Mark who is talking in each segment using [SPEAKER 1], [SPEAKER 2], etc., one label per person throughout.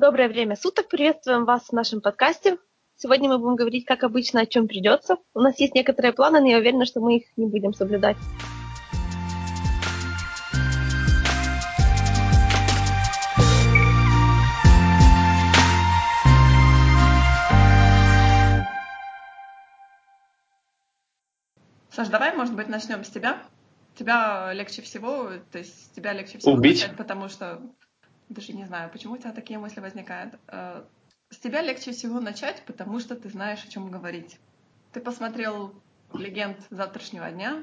[SPEAKER 1] Доброе время суток. Приветствуем вас в нашем подкасте. Сегодня мы будем говорить, как обычно, о чем придется. У нас есть некоторые планы, но я уверена, что мы их не будем соблюдать.
[SPEAKER 2] Саш, давай, может быть, начнем с тебя. Тебя легче всего, то есть тебя легче всего
[SPEAKER 3] Убить?
[SPEAKER 2] начать, потому что даже не знаю, почему у тебя такие мысли возникают. Э, С тебя легче всего начать, потому что ты знаешь, о чем говорить. Ты посмотрел «Легенд завтрашнего дня»,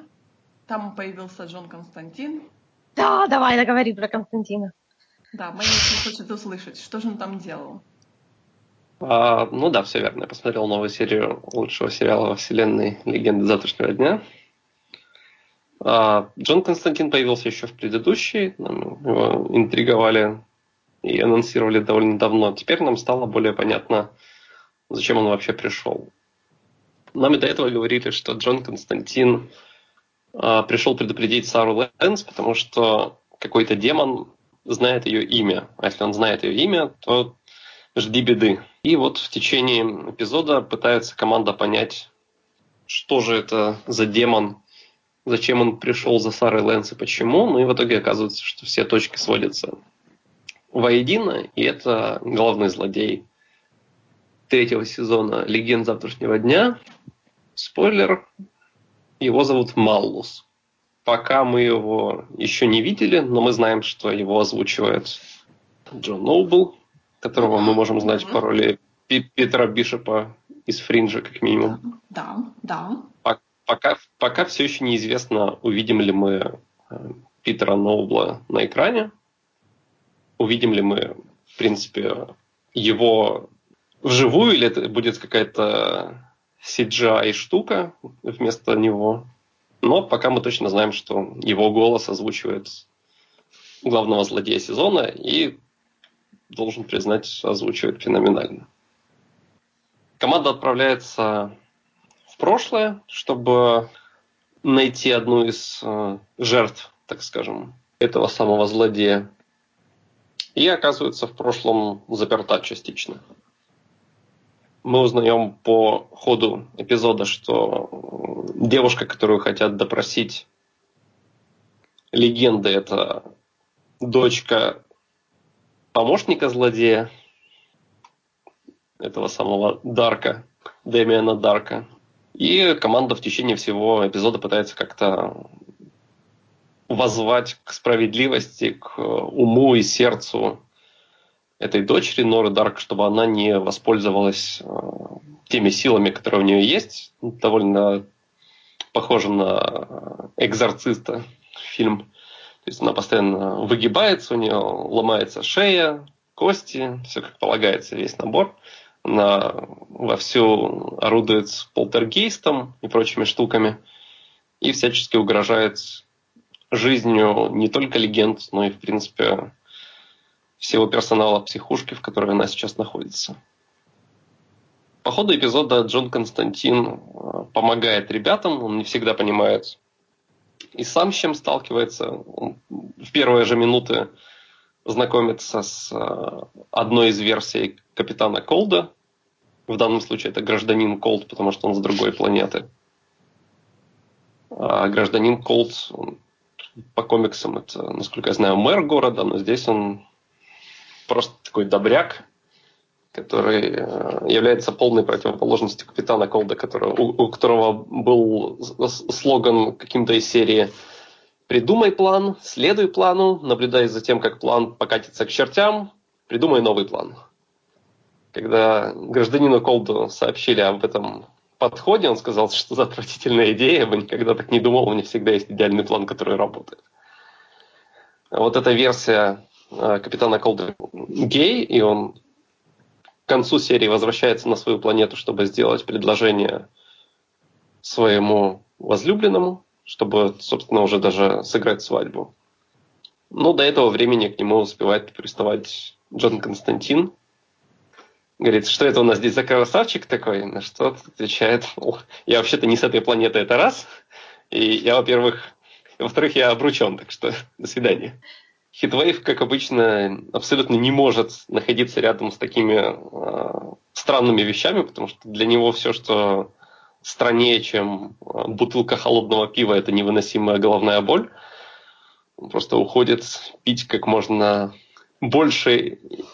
[SPEAKER 2] там появился Джон Константин.
[SPEAKER 1] Да, давай, договори про Константина.
[SPEAKER 2] Да, Мэнни не хочет услышать, что же он там делал.
[SPEAKER 3] А, ну да, все верно. Я посмотрел новую серию лучшего сериала во вселенной «Легенды завтрашнего дня». А, Джон Константин появился еще в предыдущей. Нам его интриговали и анонсировали довольно давно. Теперь нам стало более понятно, зачем он вообще пришел. Нам и до этого говорили, что Джон Константин а, пришел предупредить Сару Лэнс, потому что какой-то демон знает ее имя. А если он знает ее имя, то жди беды. И вот в течение эпизода пытается команда понять, что же это за демон, зачем он пришел за Сарой Лэнс и почему. Ну и в итоге оказывается, что все точки сводятся воедино, и это главный злодей третьего сезона «Легенд завтрашнего дня». Спойлер, его зовут Маллус. Пока мы его еще не видели, но мы знаем, что его озвучивает Джон Ноубл, которого мы можем знать по роли Питера Бишопа из Фринджа, как минимум.
[SPEAKER 2] Да, да.
[SPEAKER 3] Пок- Пока, пока все еще неизвестно, увидим ли мы э, Питера Ноубла на экране, увидим ли мы, в принципе, его вживую, или это будет какая-то CGI-штука вместо него. Но пока мы точно знаем, что его голос озвучивает главного злодея сезона и, должен признать, озвучивает феноменально. Команда отправляется в прошлое, чтобы найти одну из э, жертв, так скажем, этого самого злодея. И оказывается в прошлом заперта частично. Мы узнаем по ходу эпизода, что девушка, которую хотят допросить легенды, это дочка помощника злодея, этого самого Дарка, Дэмиана Дарка. И команда в течение всего эпизода пытается как-то возвать к справедливости, к уму и сердцу этой дочери Норы Дарк, чтобы она не воспользовалась э, теми силами, которые у нее есть. Довольно похоже на экзорциста фильм. То есть она постоянно выгибается, у нее ломается шея, кости, все как полагается, весь набор. Она вовсю орудует с полтергейстом и прочими штуками и всячески угрожает жизнью не только легенд, но и, в принципе, всего персонала психушки, в которой она сейчас находится. По ходу эпизода Джон Константин э, помогает ребятам, он не всегда понимает и сам с чем сталкивается. Он в первые же минуты знакомится с э, одной из версий капитана Колда. В данном случае это гражданин Колд, потому что он с другой планеты. А гражданин Колд, он по комиксам, это, насколько я знаю, мэр города, но здесь он просто такой добряк, который э, является полной противоположностью капитана Колда, которого, у, у которого был слоган каким-то из серии «Придумай план, следуй плану, наблюдай за тем, как план покатится к чертям, придумай новый план». Когда гражданину Колду сообщили об этом подходе, он сказал, что за отвратительная идея, я бы никогда так не думал, у меня всегда есть идеальный план, который работает. Вот эта версия э, капитана Колда гей, и он к концу серии возвращается на свою планету, чтобы сделать предложение своему возлюбленному, чтобы, собственно, уже даже сыграть свадьбу. Но до этого времени к нему успевает приставать Джон Константин. Говорит, что это у нас здесь за красавчик такой? На что отвечает, я вообще-то не с этой планеты, это раз. И я, во-первых, во-вторых, я обручен, так что до свидания. Хитвейв, как обычно, абсолютно не может находиться рядом с такими э, странными вещами, потому что для него все, что страннее, чем а, бутылка холодного пива, это невыносимая головная боль. Он просто уходит пить как можно больше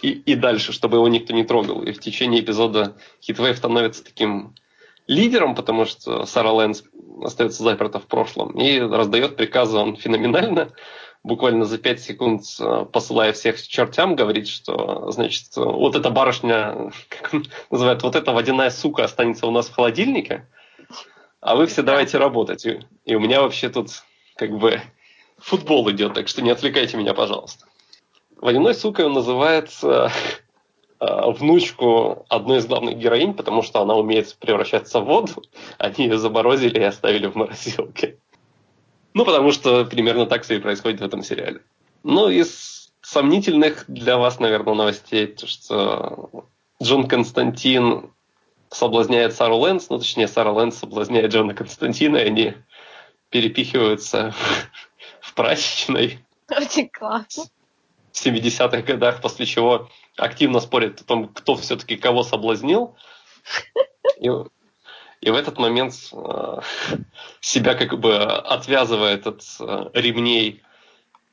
[SPEAKER 3] и, и дальше, чтобы его никто не трогал. И в течение эпизода Хитвейв становится таким лидером, потому что Сара Лэнс остается заперта в прошлом и раздает приказы он феноменально буквально за 5 секунд э, посылая всех к чертям, говорит, что, значит, вот эта барышня, как он называет, вот эта водяная сука останется у нас в холодильнике, а вы все давайте работать. И, и у меня вообще тут как бы футбол идет, так что не отвлекайте меня, пожалуйста. Водяной сукой он называет э, э, внучку одной из главных героинь, потому что она умеет превращаться в воду. Они ее заморозили и оставили в морозилке. Ну, потому что примерно так все и происходит в этом сериале. Ну, из сомнительных для вас, наверное, новостей, то, что Джон Константин соблазняет Сару Лэнс, ну, точнее, Сара Лэнс соблазняет Джона Константина, и они перепихиваются в прачечной.
[SPEAKER 1] Очень классно.
[SPEAKER 3] В 70-х годах, после чего активно спорят о том, кто все-таки кого соблазнил. И и в этот момент э, себя как бы отвязывает от э, ремней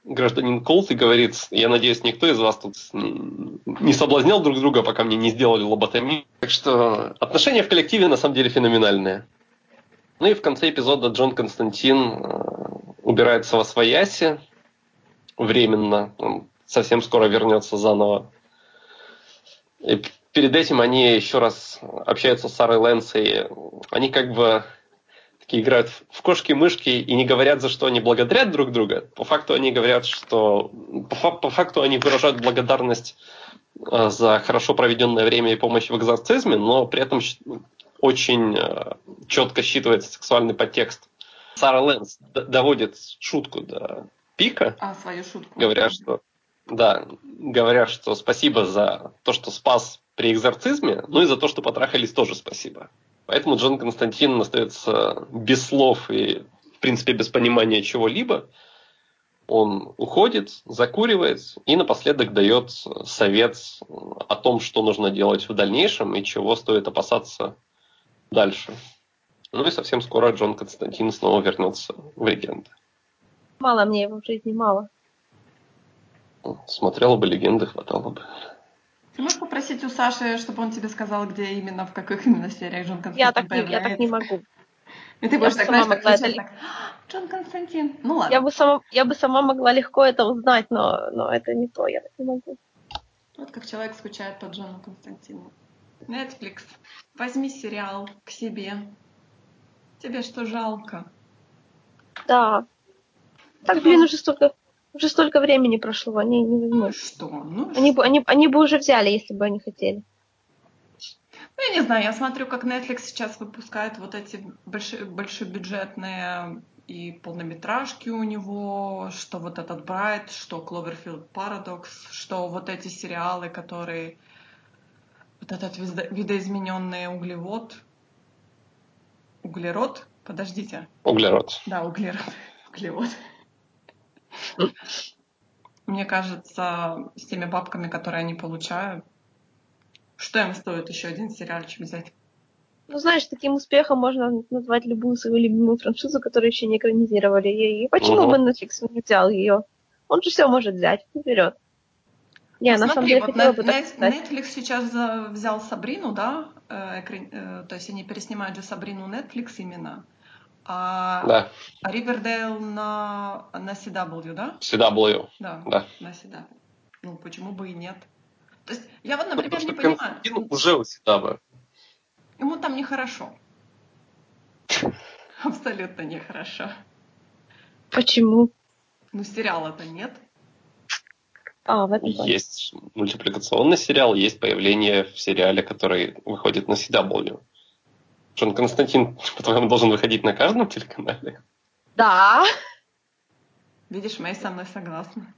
[SPEAKER 3] гражданин Колт и говорит, я надеюсь, никто из вас тут не соблазнял друг друга, пока мне не сделали лоботомию. Так что отношения в коллективе на самом деле феноменальные. Ну и в конце эпизода Джон Константин э, убирается во свояси временно. Он совсем скоро вернется заново. И перед этим они еще раз общаются с Сарой Лэнс, и они как бы такие играют в кошки-мышки и не говорят, за что они благодарят друг друга. По факту они говорят, что... По, по факту они выражают благодарность э, за хорошо проведенное время и помощь в экзорцизме, но при этом очень э, четко считывается сексуальный подтекст. Сара Лэнс доводит шутку до пика.
[SPEAKER 2] А, свою шутку.
[SPEAKER 3] Говоря, что да, говоря, что спасибо за то, что спас при экзорцизме, ну и за то, что потрахались, тоже спасибо. Поэтому Джон Константин остается без слов и, в принципе, без понимания чего-либо. Он уходит, закуривает и напоследок дает совет о том, что нужно делать в дальнейшем и чего стоит опасаться дальше. Ну и совсем скоро Джон Константин снова вернется в легенды.
[SPEAKER 1] Мало мне его в жизни, мало.
[SPEAKER 3] Смотрела бы легенды, хватало бы.
[SPEAKER 2] Ты можешь попросить у Саши, чтобы он тебе сказал, где именно, в каких именно сериях Джон Константин
[SPEAKER 1] я так, не, я так не могу.
[SPEAKER 2] И ты будешь так, знаешь, так кричать, так, Джон Константин, ну ладно.
[SPEAKER 1] Я бы, сама, я бы сама могла легко это узнать, но, но это не то, я так не могу.
[SPEAKER 2] Вот как человек скучает по Джону Константину. Netflix, возьми сериал к себе. Тебе что, жалко?
[SPEAKER 1] Да. Так, блин, уже столько, уже столько времени прошло, они не возьмут.
[SPEAKER 2] Ну что? Ну
[SPEAKER 1] они, что? Бы, они, они бы уже взяли, если бы они хотели.
[SPEAKER 2] Ну, я не знаю, я смотрю, как Netflix сейчас выпускает вот эти большие, большебюджетные и полнометражки у него, что вот этот Брайт, что Cloverfield Paradox, что вот эти сериалы, которые вот этот видоизмененный углевод, углерод, подождите.
[SPEAKER 3] Углерод.
[SPEAKER 2] Да, углерод, углевод. Мне кажется, с теми бабками, которые они получают, что им стоит еще один сериальчик взять?
[SPEAKER 1] Ну, знаешь, таким успехом можно назвать любую свою любимую франшизу, которую еще не экранизировали. И почему бы Netflix не взял ее? Он же все может взять, вперед.
[SPEAKER 2] Не, ну, на самом деле, вот бы так Netflix сейчас взял Сабрину, да? Э, э, то есть они переснимают же Сабрину Netflix именно. А,
[SPEAKER 3] да.
[SPEAKER 2] а Ривердейл на, на CW, да?
[SPEAKER 3] CW.
[SPEAKER 2] Да,
[SPEAKER 3] да.
[SPEAKER 2] на CW. Ну, почему бы и нет? То есть я вот, например, Потому не понимаю.
[SPEAKER 3] уже у CW.
[SPEAKER 2] Ему там нехорошо. Абсолютно нехорошо.
[SPEAKER 1] Почему?
[SPEAKER 2] Ну, сериала-то нет.
[SPEAKER 1] А, в этом
[SPEAKER 3] есть мультипликационный сериал, есть появление в сериале, который выходит на CW. Джон Константин, по-твоему, должен выходить на каждом телеканале?
[SPEAKER 1] Да.
[SPEAKER 2] Видишь, Мэй со мной согласна.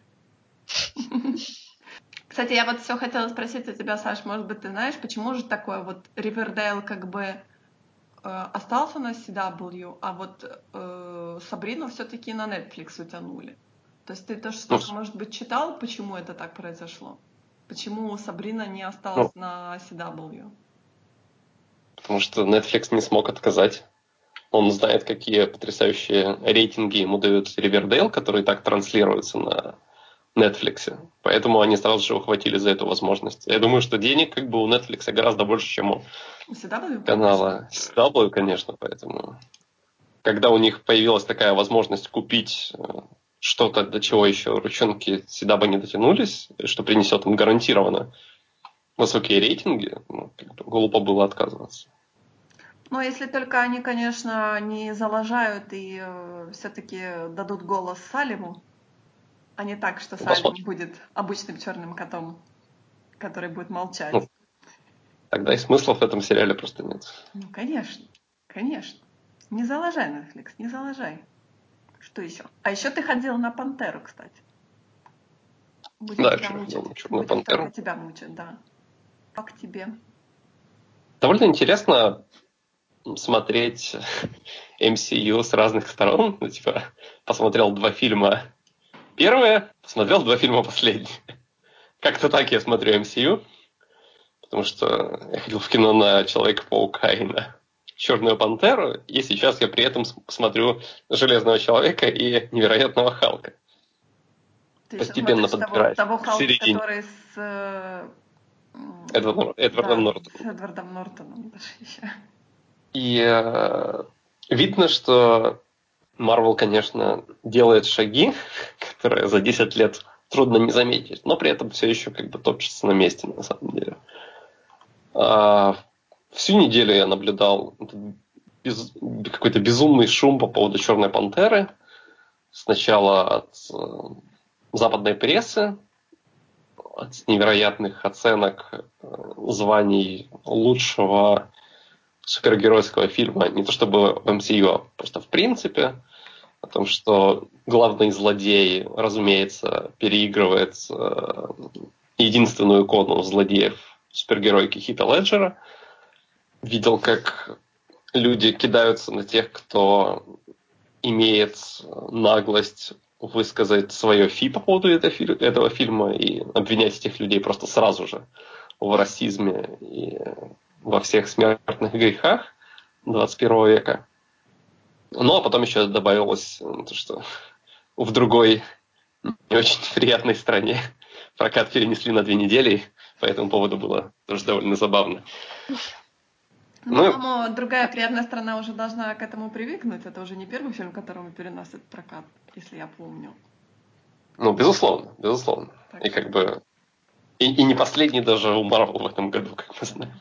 [SPEAKER 2] Кстати, я вот все хотела спросить у тебя, Саш, может быть, ты знаешь, почему же такое вот Ривердейл как бы э, остался на CW, а вот э, Сабрину все-таки на Netflix утянули? То есть ты тоже что-то, ну, может быть, читал, почему это так произошло? Почему Сабрина не осталась ну, на CW?
[SPEAKER 3] Потому что Netflix не смог отказать. Он знает, какие потрясающие рейтинги ему дают Ривердейл, который так транслируется на Netflix. Поэтому они сразу же ухватили за эту возможность. Я думаю, что денег как бы у Netflix гораздо больше, чем у
[SPEAKER 2] CW,
[SPEAKER 3] канала CW, конечно. Поэтому когда у них появилась такая возможность купить э, что-то, до чего еще ручонки CW не дотянулись, что принесет им гарантированно высокие рейтинги, ну, как бы глупо было отказываться.
[SPEAKER 2] Ну, если только они, конечно, не залажают и э, все-таки дадут голос Салиму, а не так, что Салим будет обычным черным котом, который будет молчать. Ну,
[SPEAKER 3] тогда и смысла в этом сериале просто нет.
[SPEAKER 2] Ну, конечно, конечно. Не залажай, Netflix, не залажай. Что еще? А еще ты ходил на Пантеру, кстати.
[SPEAKER 3] Будем да, тебя мучить.
[SPEAKER 2] Будем Пантеру. тебя мучить, да. Как тебе?
[SPEAKER 3] Довольно интересно смотреть MCU с разных сторон. Ну, типа, посмотрел два фильма первое, посмотрел два фильма последние. Как-то так я смотрю MCU, потому что я ходил в кино на Человека-паука и на Черную пантеру, и сейчас я при этом смотрю Железного человека и Невероятного Халка.
[SPEAKER 2] Ты Постепенно подбираюсь. Того, того Халка, который с
[SPEAKER 3] Эдвард, Эдвардом да,
[SPEAKER 2] Нортоном. С Эдвардом Нортоном даже еще.
[SPEAKER 3] И э, видно, что Марвел, конечно, делает шаги, которые за 10 лет трудно не заметить, но при этом все еще как бы топчется на месте, на самом деле. А, всю неделю я наблюдал без, какой-то безумный шум по поводу Черной Пантеры. Сначала от э, западной прессы, от невероятных оценок э, званий лучшего супергеройского фильма, не то чтобы в MCU, а просто в принципе, о том, что главный злодей, разумеется, переигрывает э, единственную икону злодеев супергеройки Хита Леджера. Видел, как люди кидаются на тех, кто имеет наглость высказать свое фи по поводу этого фильма и обвинять этих людей просто сразу же в расизме и во всех смертных грехах 21 века. Ну, а потом еще добавилось то, что в другой не очень приятной стране прокат перенесли на две недели, по этому поводу было тоже довольно забавно.
[SPEAKER 2] Ну, ну по-моему, другая приятная страна уже должна к этому привыкнуть. Это уже не первый фильм, которому переносят прокат, если я помню.
[SPEAKER 3] Ну, безусловно, безусловно. Так. И как бы... И, и не последний даже у Марвел в этом году, как мы знаем.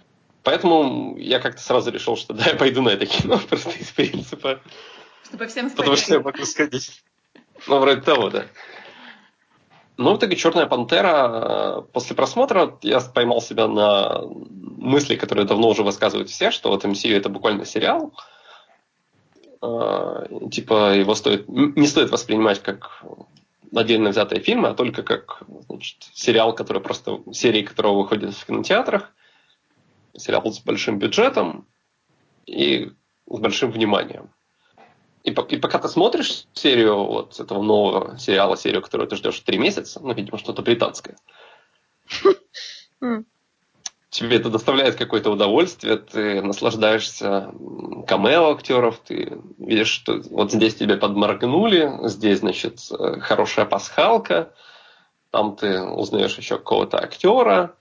[SPEAKER 3] Поэтому я как-то сразу решил, что да, я пойду на это кино просто из принципа.
[SPEAKER 2] Чтобы всем сходить.
[SPEAKER 3] Потому что я могу сходить. Ну, вроде того, да. Ну, в итоге «Черная пантера» э, после просмотра я поймал себя на мысли, которые давно уже высказывают все, что вот MCU это буквально сериал. Э, типа его стоит, не стоит воспринимать как отдельно взятые фильмы, а только как значит, сериал, который просто серии которого выходит в кинотеатрах сериал с большим бюджетом и с большим вниманием. И, и пока ты смотришь серию вот этого нового сериала, серию, которую ты ждешь три месяца, ну, видимо, что-то британское, тебе это доставляет какое-то удовольствие, ты наслаждаешься камео актеров, ты видишь, что вот здесь тебе подморгнули, здесь, значит, хорошая пасхалка, там ты узнаешь еще какого-то актера,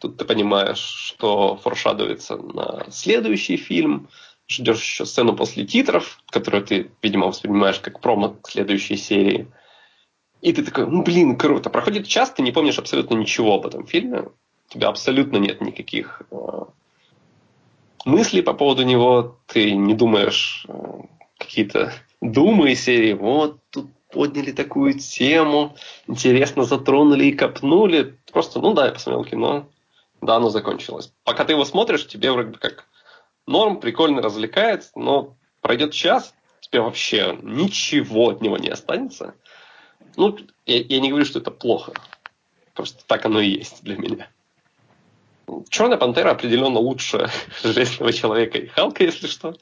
[SPEAKER 3] Тут ты понимаешь, что форшадуется на следующий фильм, ждешь еще сцену после титров, которую ты, видимо, воспринимаешь как промо к следующей серии. И ты такой, ну блин, круто. Проходит час, ты не помнишь абсолютно ничего об этом фильме. У тебя абсолютно нет никаких э, мыслей по поводу него. Ты не думаешь э, какие-то думы серии. Вот тут подняли такую тему, интересно затронули и копнули. Просто, ну да, я посмотрел кино, да, оно закончилось. Пока ты его смотришь, тебе вроде бы как норм, прикольно развлекает, но пройдет час, тебе вообще ничего от него не останется. Ну, я, я не говорю, что это плохо. Просто так оно и есть для меня. Черная пантера определенно лучше Железного человека и Халка, если что.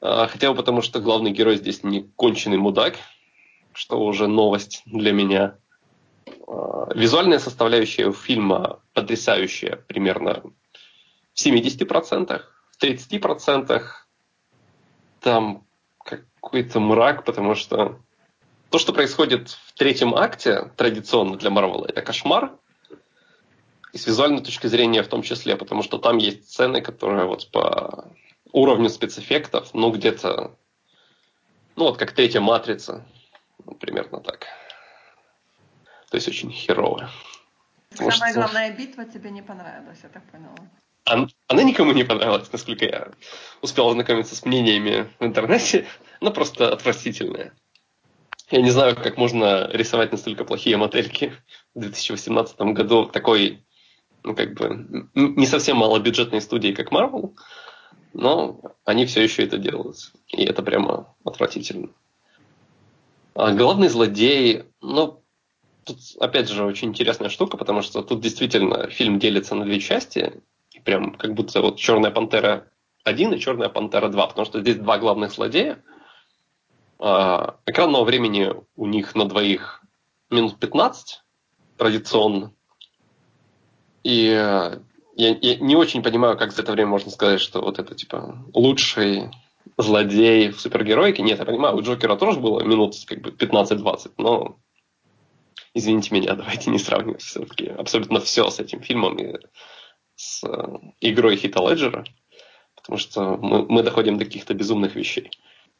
[SPEAKER 3] А, хотя бы потому, что главный герой здесь не конченый мудак. что уже новость для меня. А, визуальная составляющая фильма потрясающая, примерно в 70%, в 30% там какой-то мрак, потому что то, что происходит в третьем акте, традиционно для Марвела, это кошмар. И с визуальной точки зрения в том числе, потому что там есть сцены, которые вот по уровню спецэффектов, ну, где-то, ну, вот как третья матрица, примерно так. То есть очень херово.
[SPEAKER 2] Самая что... главная битва тебе не понравилась, я так поняла.
[SPEAKER 3] Она, никому не понравилась, насколько я успел ознакомиться с мнениями в интернете. Она просто отвратительная. Я не знаю, как можно рисовать настолько плохие модельки в 2018 году такой, ну, как бы, не совсем малобюджетной студии, как Marvel, но они все еще это делают. И это прямо отвратительно. А главный злодей, ну, тут, опять же, очень интересная штука, потому что тут действительно фильм делится на две части, прям как будто вот Черная пантера 1 и Черная пантера 2, потому что здесь два главных злодея. А, экранного времени у них на двоих минут 15 традиционно. И э, я, я не очень понимаю, как за это время можно сказать, что вот это типа лучший злодей в супергероике. Нет, я понимаю, у Джокера тоже было минут как бы 15-20, но извините меня, давайте не сравнивать все-таки абсолютно все с этим фильмом и с э, игрой Хита Леджера, потому что мы, мы доходим до каких-то безумных вещей.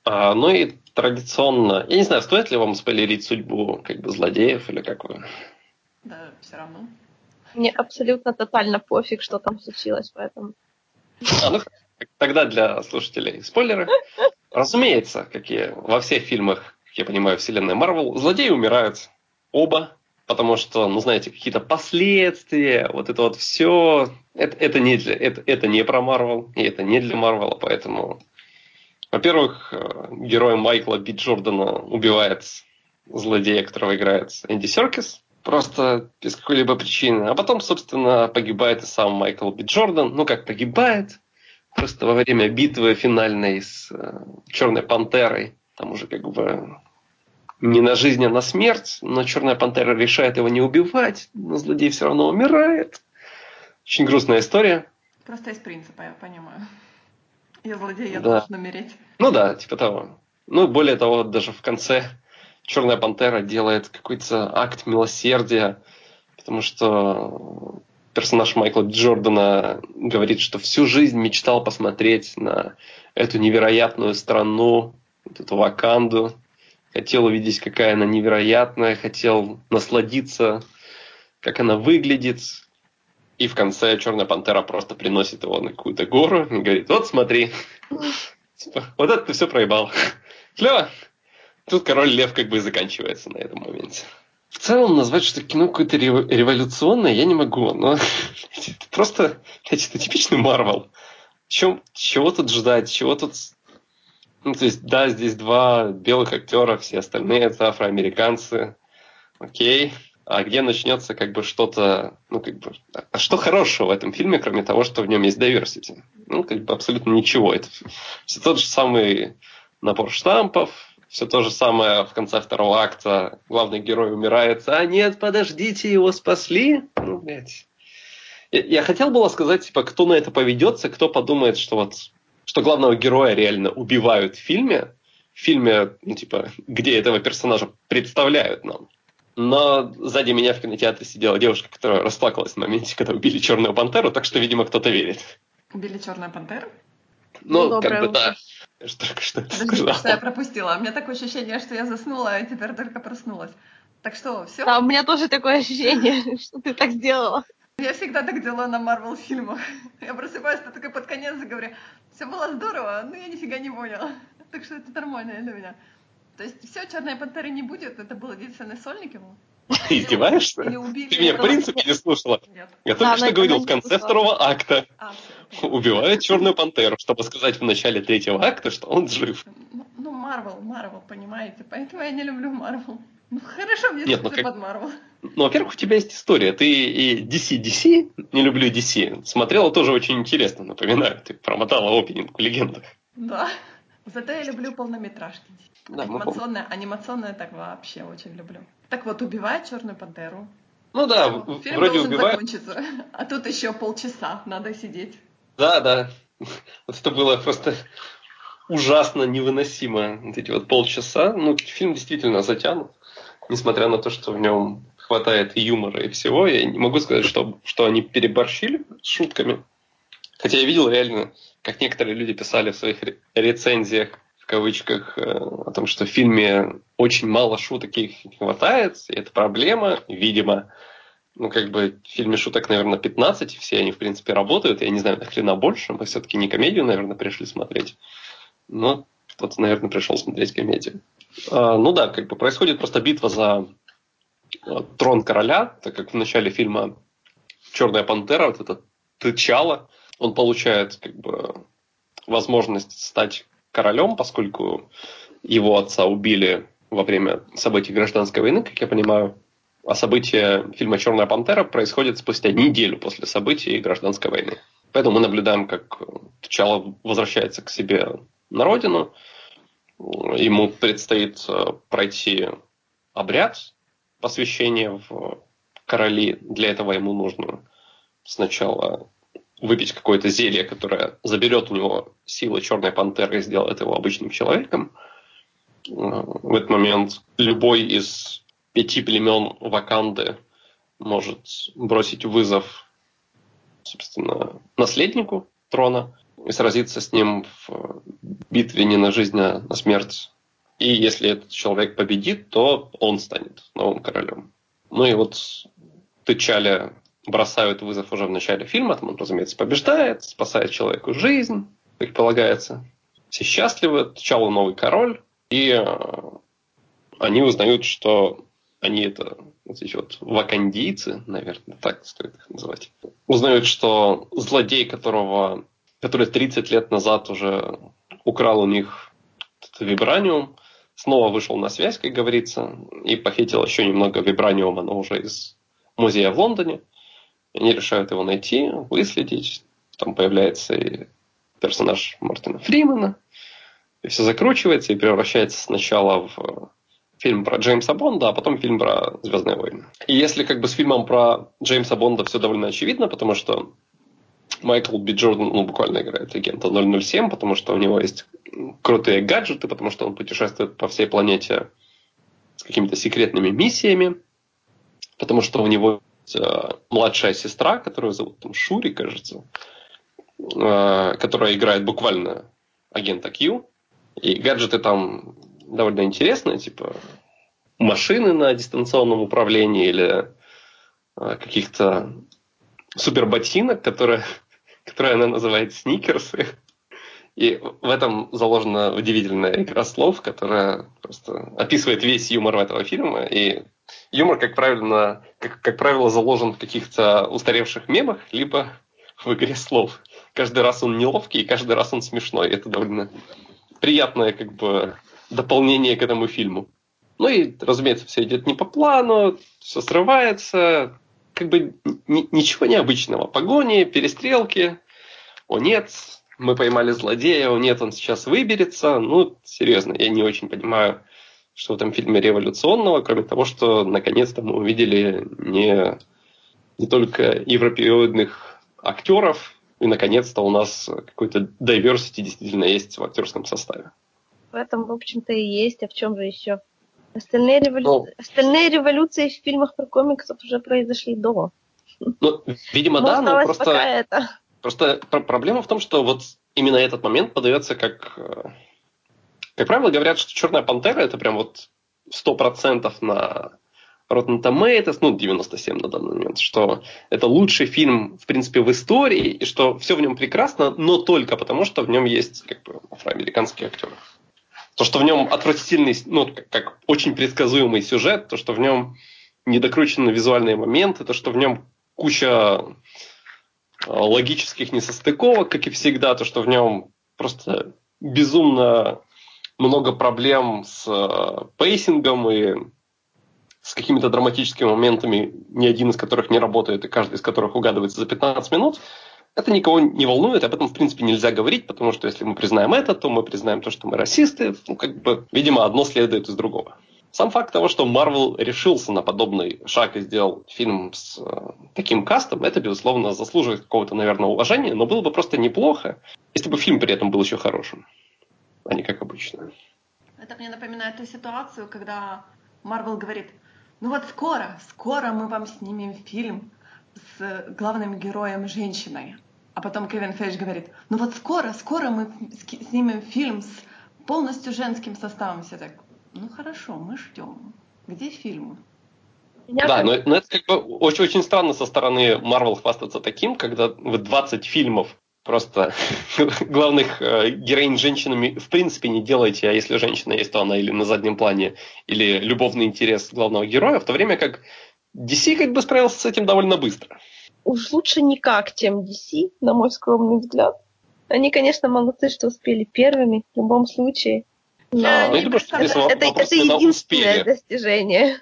[SPEAKER 3] А, ну и традиционно, я не знаю, стоит ли вам спойлерить судьбу как бы злодеев или как вы?
[SPEAKER 2] Да, все равно.
[SPEAKER 1] Мне абсолютно тотально пофиг, что там случилось, поэтому...
[SPEAKER 3] А, ну, тогда для слушателей спойлеры. Разумеется, какие во всех фильмах, как я понимаю, вселенной Марвел, злодеи умирают оба, потому что, ну, знаете, какие-то последствия, вот это вот все, это, это, не, для, это, это не про Марвел, и это не для Марвела, поэтому, во-первых, э, герой Майкла Би Джордана убивает злодея, которого играет Энди Серкис, просто без какой-либо причины. А потом, собственно, погибает и сам Майкл Би Джордан. Ну, как погибает, просто во время битвы финальной с э, Черной Пантерой. Там уже как бы не на жизнь, а на смерть, но Черная Пантера решает его не убивать, но злодей все равно умирает. Очень грустная история.
[SPEAKER 2] Просто из принципа, я понимаю. Я злодей, я да. должен умереть.
[SPEAKER 3] Ну да, типа того. Ну, более того, даже в конце Черная Пантера делает какой-то акт милосердия, потому что персонаж Майкла Джордана говорит, что всю жизнь мечтал посмотреть на эту невероятную страну, вот эту Ваканду, хотел увидеть, какая она невероятная, хотел насладиться, как она выглядит. И в конце Черная Пантера просто приносит его на какую-то гору и говорит, вот смотри, типа, вот это ты все проебал. Клево. Тут король лев как бы и заканчивается на этом моменте. В целом назвать, что кино какое-то революционное, я не могу. Но это просто, это типичный Марвел. Чем, чего тут ждать, чего тут... Ну, то есть, да, здесь два белых актера, все остальные это афроамериканцы. Окей. А где начнется как бы что-то, ну, как бы, а что хорошего в этом фильме, кроме того, что в нем есть diversity? Ну, как бы абсолютно ничего. Это все тот же самый набор штампов, все то же самое в конце второго акта. Главный герой умирает. А нет, подождите, его спасли. Ну, блядь. Я, я хотел было сказать, типа, кто на это поведется, кто подумает, что вот что главного героя реально убивают в фильме, в фильме, ну, типа, где этого персонажа представляют нам. Но сзади меня в кинотеатре сидела девушка, которая расплакалась в моменте, когда убили Черную Пантеру, так что, видимо, кто-то верит.
[SPEAKER 2] Убили Черную Пантеру?
[SPEAKER 3] Ну, ну как бы да. Я же только что это
[SPEAKER 2] Подожди, сказал. что я пропустила. У меня такое ощущение, что я заснула, и теперь только проснулась. Так что, все?
[SPEAKER 1] Да, у меня тоже такое ощущение, что ты так сделала.
[SPEAKER 2] Я всегда так делаю на Марвел фильмах. Я просыпаюсь, то только под конец и говорю, все было здорово, но я нифига не поняла. Так что это нормально для меня. То есть все, Черной Пантеры не будет, это был единственный сольник ему?
[SPEAKER 3] Ты издеваешься? Или убили Ты меня в принципе не слушала. Нет. Я только что говорил, в конце второго акта а, убивают черную пантеру, чтобы сказать в начале третьего акта, что он жив.
[SPEAKER 2] Ну, Марвел, Марвел, понимаете? Поэтому я не люблю Марвел. Ну, хорошо, мне Нет, ну, как... под Марвел.
[SPEAKER 3] Ну, во-первых, у тебя есть история. Ты и DC, DC, не люблю DC, смотрела тоже очень интересно, напоминаю. Ты промотала опенинг в легендах.
[SPEAKER 2] Да. Зато я люблю полнометражки. Да, анимационное, анимационное так вообще очень люблю. Так вот, убивает черную пантеру.
[SPEAKER 3] Ну да,
[SPEAKER 2] Фильм вроде должен убивает. закончиться, а тут еще полчаса надо сидеть.
[SPEAKER 3] Да, да. Вот это было просто ужасно невыносимо. Вот эти вот полчаса. Ну, фильм действительно затянут, несмотря на то, что в нем хватает и юмора, и всего. Я не могу сказать, что, что они переборщили с шутками. Хотя я видел реально, как некоторые люди писали в своих рецензиях, в кавычках, э, о том, что в фильме очень мало шуток их не хватает, и это проблема, видимо. Ну, как бы в фильме шуток, наверное, 15, все они, в принципе, работают. Я не знаю, нахрена больше. Мы все-таки не комедию, наверное, пришли смотреть. Но кто-то, наверное, пришел смотреть комедию. А, ну да, как бы происходит просто битва за а, трон короля, так как в начале фильма Черная пантера, вот это тычало, он получает как бы возможность стать королем, поскольку его отца убили во время событий гражданской войны, как я понимаю. А события фильма «Черная пантера» происходят спустя неделю после событий гражданской войны. Поэтому мы наблюдаем, как Тчало возвращается к себе на родину. Ему предстоит э, пройти обряд посвящения в короли. Для этого ему нужно сначала выпить какое-то зелье, которое заберет у него силы черной пантеры и сделает его обычным человеком. В этот момент любой из пяти племен Ваканды может бросить вызов, собственно, наследнику трона и сразиться с ним в битве не на жизнь, а на смерть. И если этот человек победит, то он станет новым королем. Ну и вот Тычаля бросают вызов уже в начале фильма, там он, разумеется, побеждает, спасает человеку жизнь, как полагается. Все счастливы, Тычала новый король, и э, они узнают, что они это вот эти вот вакандийцы, наверное, так стоит их называть, узнают, что злодей, которого, который 30 лет назад уже украл у них вибраниум, снова вышел на связь, как говорится, и похитил еще немного вибраниума, но уже из музея в Лондоне. Они решают его найти, выследить. Там появляется и персонаж Мартина Фримена. И все закручивается и превращается сначала в фильм про Джеймса Бонда, а потом фильм про Звездные войны. И если как бы с фильмом про Джеймса Бонда все довольно очевидно, потому что Майкл Би Джордан ну, буквально играет агента 007, потому что у него есть крутые гаджеты, потому что он путешествует по всей планете с какими-то секретными миссиями, потому что у него есть э, младшая сестра, которую зовут там Шури, кажется, э, которая играет буквально агента Q. И гаджеты там довольно интересные, типа машины на дистанционном управлении или э, каких-то суперботинок, которые, которые она называет сникерсы. И в этом заложена удивительная игра слов, которая просто описывает весь юмор этого фильма. И юмор, как правильно, как, как правило, заложен в каких-то устаревших мемах, либо в игре слов. Каждый раз он неловкий, и каждый раз он смешной. Это довольно приятное как бы дополнение к этому фильму. Ну и, разумеется, все идет не по плану, все срывается. Как бы ничего необычного. Погони, перестрелки. О нет, мы поймали злодея, о нет, он сейчас выберется. Ну, серьезно, я не очень понимаю, что в этом фильме революционного, кроме того, что наконец-то мы увидели не, не только европеоидных актеров, и наконец-то у нас какой-то diversity действительно есть в актерском составе.
[SPEAKER 1] В этом, в общем-то, и есть, а в чем же еще? Остальные, револю... ну, Остальные революции в фильмах про комиксов уже произошли до.
[SPEAKER 3] Ну, видимо, да, но просто... Это. Просто проблема в том, что вот именно этот момент подается как... Э, как правило, говорят, что «Черная пантера» — это прям вот сто процентов на Rotten Tomatoes, ну, 97 на данный момент, что это лучший фильм, в принципе, в истории, и что все в нем прекрасно, но только потому, что в нем есть как бы афроамериканские актеры. То, что в нем отвратительный, ну, как, как очень предсказуемый сюжет, то, что в нем недокручены визуальные моменты, то, что в нем куча Э, логических несостыковок, как и всегда, то, что в нем просто безумно много проблем с э, pacing ом и с какими-то драматическими моментами, ни один из которых не работает, и каждый из которых угадывается за 15 минут. Это никого не волнует, об этом, в принципе, нельзя говорить, потому что если мы признаем это, то мы признаем то, что мы расисты. Ну, как бы, видимо, одно следует из другого. Сам факт того, что Марвел решился на подобный шаг и сделал фильм с э, таким кастом, это, безусловно, заслуживает какого-то, наверное, уважения, но было бы просто неплохо, если бы фильм при этом был еще хорошим, а не как обычно.
[SPEAKER 2] Это мне напоминает ту ситуацию, когда Марвел говорит, ну вот скоро, скоро мы вам снимем фильм с главным героем женщиной. А потом Кевин Фейдж говорит, ну вот скоро, скоро мы снимем фильм с полностью женским составом. Все так, ну хорошо, мы ждем. Где фильм?
[SPEAKER 3] Да, но, но это как бы очень-очень странно со стороны Марвел хвастаться таким, когда вы 20 фильмов просто главных э, героинь женщинами в принципе не делаете, а если женщина есть, то она или на заднем плане, или любовный интерес главного героя, в то время как DC как бы справился с этим довольно быстро.
[SPEAKER 1] Уж лучше никак, чем DC, на мой скромный взгляд. Они, конечно, молодцы, что успели первыми в любом случае. Но ну, думаю, что это, это, это единственное успели. достижение.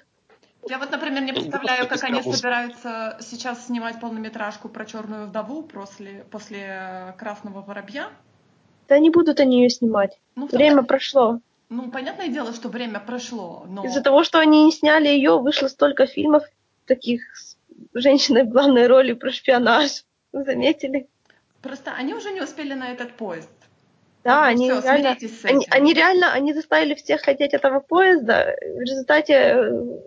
[SPEAKER 2] Я вот, например, не представляю, как они собираются сейчас снимать полнометражку про черную вдову после, после Красного воробья.
[SPEAKER 1] Да не будут они ее снимать. Ну, Время так... прошло.
[SPEAKER 2] Ну, понятное дело, что время прошло, но...
[SPEAKER 1] Из-за того, что они не сняли ее, вышло столько фильмов таких с женщиной в главной роли про шпионаж. Вы заметили?
[SPEAKER 2] Просто они уже не успели на этот поезд.
[SPEAKER 1] Да, они, все, реально, они, они реально, они заставили всех хотеть этого поезда. В результате э,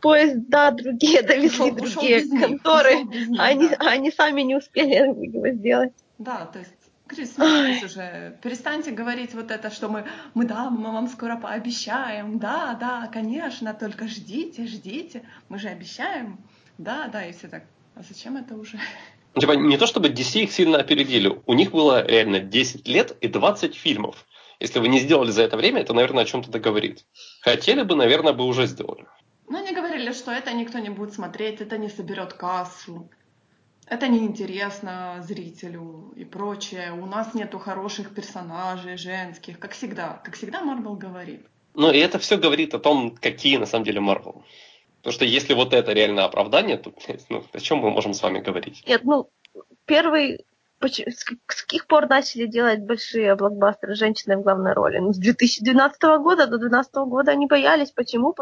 [SPEAKER 1] поезд, да, другие довезли ушел, другие ушел конторы, них, а они, да. они сами не успели его сделать.
[SPEAKER 2] Да, то есть Крис, смиритесь уже. Перестаньте говорить вот это, что мы, мы да, мы вам скоро пообещаем. Да, да, конечно, только ждите, ждите. Мы же обещаем. Да, да, и все так. А зачем это уже?
[SPEAKER 3] Ну, типа, не то чтобы DC их сильно опередили. У них было реально 10 лет и 20 фильмов. Если вы не сделали за это время, это, наверное, о чем-то договорит. Хотели бы, наверное, бы уже сделали.
[SPEAKER 2] Но они говорили, что это никто не будет смотреть, это не соберет кассу, это неинтересно зрителю и прочее. У нас нету хороших персонажей женских, как всегда. Как всегда Марвел говорит.
[SPEAKER 3] Ну и это все говорит о том, какие на самом деле Марвел. Потому что если вот это реально оправдание, то ну, о чем мы можем с вами говорить?
[SPEAKER 1] Нет, ну, первый с каких пор начали делать большие блокбастеры женщины в главной роли? Ну, с 2012 года до 2012 года они боялись. Почему?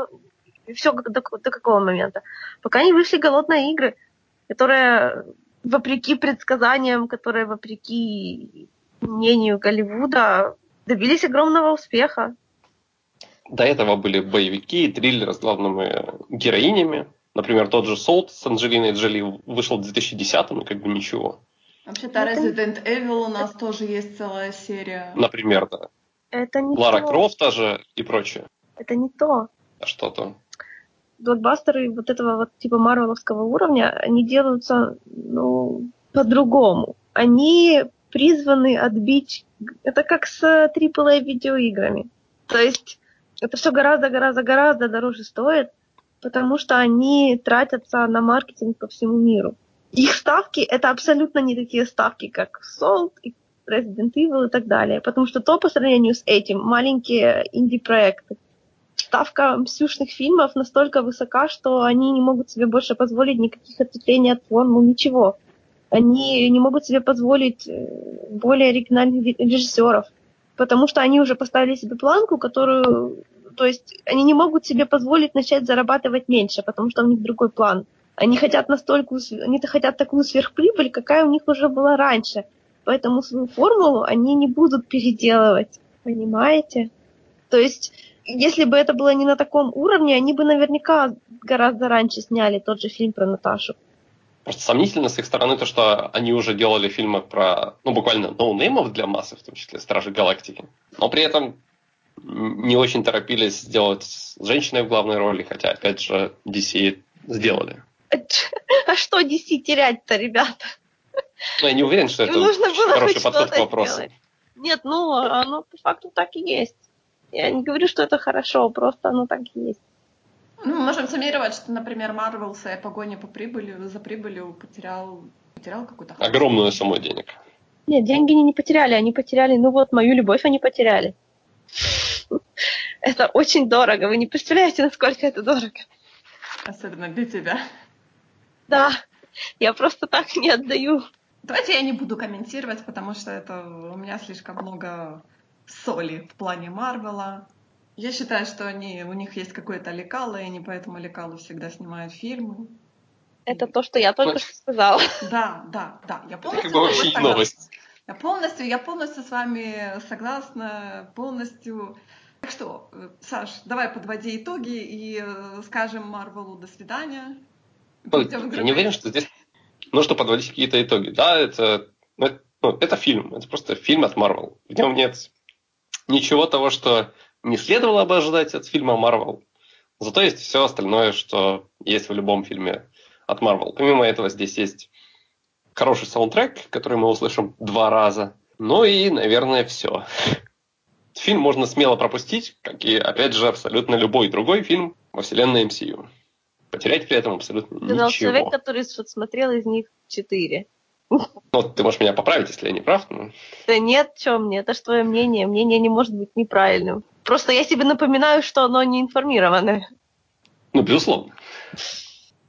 [SPEAKER 1] Все до, до какого момента? Пока не вышли голодные игры, которые вопреки предсказаниям, которые вопреки мнению Голливуда добились огромного успеха.
[SPEAKER 3] До этого были боевики и триллеры с главными героинями. Например, тот же Солт с Анджелиной Джоли вышел в 2010-м, и как бы ничего.
[SPEAKER 2] Вообще-то Resident Evil у нас тоже есть целая серия.
[SPEAKER 3] Например, да.
[SPEAKER 1] Это не
[SPEAKER 3] Лара
[SPEAKER 1] то.
[SPEAKER 3] Крофт тоже и прочее.
[SPEAKER 1] Это не то.
[SPEAKER 3] А что то?
[SPEAKER 1] Блокбастеры вот этого вот типа марвеловского уровня, они делаются, ну, по-другому. Они призваны отбить... Это как с AAA видеоиграми. То есть это все гораздо-гораздо-гораздо дороже стоит, потому что они тратятся на маркетинг по всему миру. Их ставки это абсолютно не такие ставки, как Salt и Resident Evil и так далее, потому что то по сравнению с этим маленькие инди-проекты. Ставка мсюшных фильмов настолько высока, что они не могут себе больше позволить никаких отступлений от формы, ничего. Они не могут себе позволить э, более оригинальных режиссеров потому что они уже поставили себе планку, которую, то есть они не могут себе позволить начать зарабатывать меньше, потому что у них другой план. Они хотят настолько, они хотят такую сверхприбыль, какая у них уже была раньше. Поэтому свою формулу они не будут переделывать. Понимаете? То есть, если бы это было не на таком уровне, они бы наверняка гораздо раньше сняли тот же фильм про Наташу.
[SPEAKER 3] Просто сомнительно с их стороны то, что они уже делали фильмы про, ну, буквально ноунеймов для массы, в том числе Стражи Галактики. Но при этом не очень торопились сделать с женщиной в главной роли, хотя, опять же, DC сделали.
[SPEAKER 1] А что DC терять-то, ребята?
[SPEAKER 3] Ну, я не уверен, что это нужно было хороший подход к вопросу. Делать.
[SPEAKER 1] Нет, ну, оно по факту так и есть. Я не говорю, что это хорошо, просто оно так и есть.
[SPEAKER 2] Ну, мы можем суммировать, что, например, Марвел в своей погоне по прибыли, за прибылью потерял, потерял какую-то...
[SPEAKER 3] Огромную сумму денег.
[SPEAKER 1] Нет, деньги они не потеряли, они потеряли, ну вот, мою любовь они потеряли. Это очень дорого, вы не представляете, насколько это дорого.
[SPEAKER 2] Особенно для тебя.
[SPEAKER 1] Да, я просто так не отдаю
[SPEAKER 2] Давайте я не буду комментировать, потому что это у меня слишком много соли в плане Марвела. Я считаю, что они, у них есть какое-то лекало, и они поэтому лекалу всегда снимают фильмы.
[SPEAKER 1] Это то, что я только что сказала.
[SPEAKER 2] Да, да, да. Я полностью
[SPEAKER 3] Это вообще не новость.
[SPEAKER 2] Я полностью, я полностью с вами согласна, полностью. Так что, э, Саш, давай подводи итоги и э, скажем Марвелу до свидания.
[SPEAKER 3] Я не уверен, что здесь нужно подводить какие-то итоги. Да, это, ну, это, ну, это фильм, это просто фильм от Марвел. В нем нет ничего того, что не следовало бы ожидать от фильма Марвел. Зато есть все остальное, что есть в любом фильме от Marvel. Помимо этого, здесь есть хороший саундтрек, который мы услышим два раза. Ну и, наверное, все. Фильм можно смело пропустить, как и, опять же, абсолютно любой другой фильм во вселенной MCU. Потерять при этом абсолютно
[SPEAKER 1] Сказал
[SPEAKER 3] ничего.
[SPEAKER 1] человек, который смотрел из них четыре.
[SPEAKER 3] Ну, ты можешь меня поправить, если я не прав. Но...
[SPEAKER 1] Да нет, что мне, это ж твое мнение. Мнение не может быть неправильным. Просто я себе напоминаю, что оно не информированное.
[SPEAKER 3] Ну, безусловно.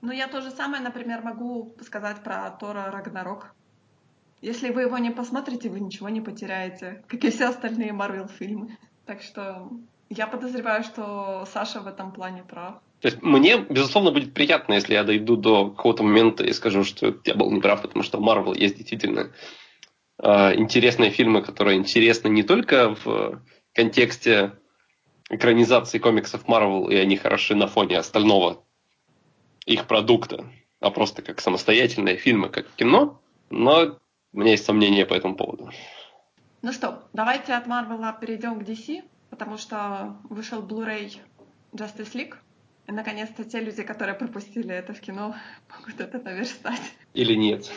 [SPEAKER 2] Ну, я то же самое, например, могу сказать про Тора Рагнарок. Если вы его не посмотрите, вы ничего не потеряете, как и все остальные Марвел фильмы. Так что я подозреваю, что Саша в этом плане прав.
[SPEAKER 3] То есть мне, безусловно, будет приятно, если я дойду до какого-то момента и скажу, что я был неправ, потому что Марвел есть действительно э, интересные фильмы, которые интересны не только в контексте экранизации комиксов Марвел, и они хороши на фоне остального их продукта, а просто как самостоятельные фильмы, как кино. Но у меня есть сомнения по этому поводу.
[SPEAKER 2] Ну что, давайте от Марвела перейдем к DC, потому что вышел Blu-ray Justice League. И, наконец-то, те люди, которые пропустили это в кино, могут это наверстать.
[SPEAKER 3] Или нет.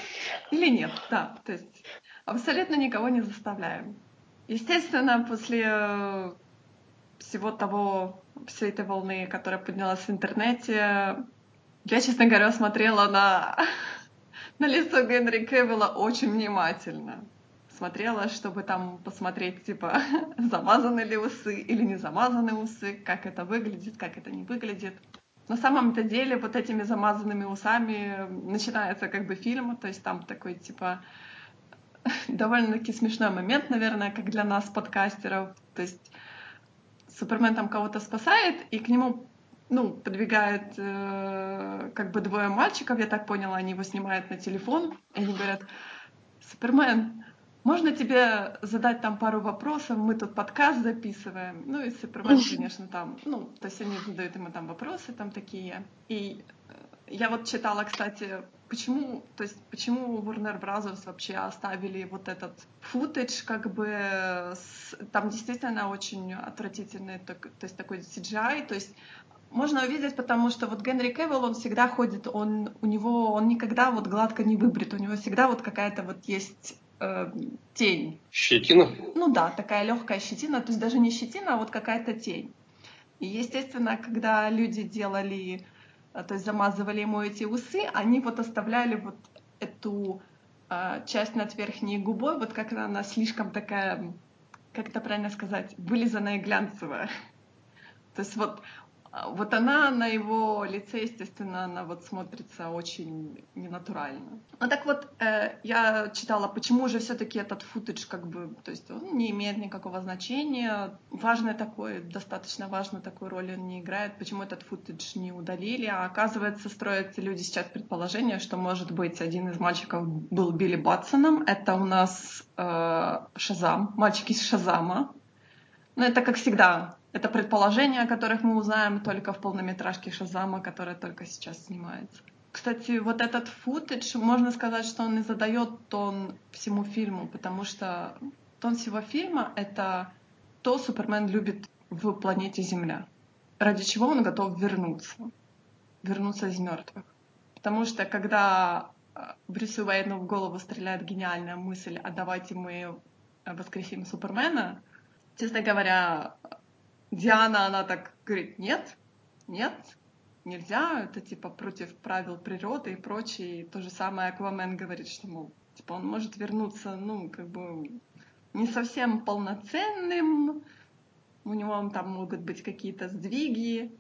[SPEAKER 2] Или нет, да. То есть абсолютно никого не заставляем. Естественно, после всего того, всей этой волны, которая поднялась в интернете, я, честно говоря, смотрела на, на лицо Генри Кевилла очень внимательно. Смотрела, чтобы там посмотреть, типа, замазаны ли усы или не замазаны усы, как это выглядит, как это не выглядит. На самом-то деле вот этими замазанными усами начинается как бы фильм, то есть там такой, типа, довольно-таки смешной момент, наверное, как для нас, подкастеров. То есть Супермен там кого-то спасает, и к нему ну, подвигает э, как бы двое мальчиков, я так поняла, они его снимают на телефон, и они говорят, Супермен, можно тебе задать там пару вопросов, мы тут подкаст записываем. Ну и Супермен, конечно, там, ну, то есть они задают ему там вопросы там такие. И я вот читала, кстати, почему, то есть почему Warner Brothers вообще оставили вот этот футаж, как бы с, там действительно очень отвратительный, так, то есть такой CGI, то есть можно увидеть, потому что вот Генри Кевилл, он всегда ходит, он у него, он никогда вот гладко не выбрит, у него всегда вот какая-то вот есть э, тень.
[SPEAKER 3] Щетина?
[SPEAKER 2] Ну да, такая легкая щетина, то есть даже не щетина, а вот какая-то тень. И естественно, когда люди делали, то есть замазывали ему эти усы, они вот оставляли вот эту э, часть над верхней губой, вот как она слишком такая, как это правильно сказать, вылизанная глянцевая. То есть вот а, вот она на его лице, естественно, она вот смотрится очень ненатурально. Ну так вот, э, я читала, почему же все-таки этот футаж как бы, то есть он не имеет никакого значения, важный такой, достаточно важно такой роли он не играет, почему этот футаж не удалили, а оказывается, строят люди сейчас предположение, что, может быть, один из мальчиков был Билли Батсоном, это у нас э, Шазам, мальчик из Шазама, ну это как всегда, это предположения, о которых мы узнаем только в полнометражке Шазама, которая только сейчас снимается. Кстати, вот этот футаж, можно сказать, что он и задает тон всему фильму, потому что тон всего фильма — это то Супермен любит в планете Земля, ради чего он готов вернуться, вернуться из мертвых. Потому что когда э, Брюсу Уэйну в голову стреляет гениальная мысль, а давайте мы воскресим Супермена, честно говоря, Диана, она так говорит, нет, нет, нельзя, это типа против правил природы и прочее. И то же самое Аквамен говорит, что, мол, типа он может вернуться, ну, как бы не совсем полноценным, у него там могут быть какие-то сдвиги.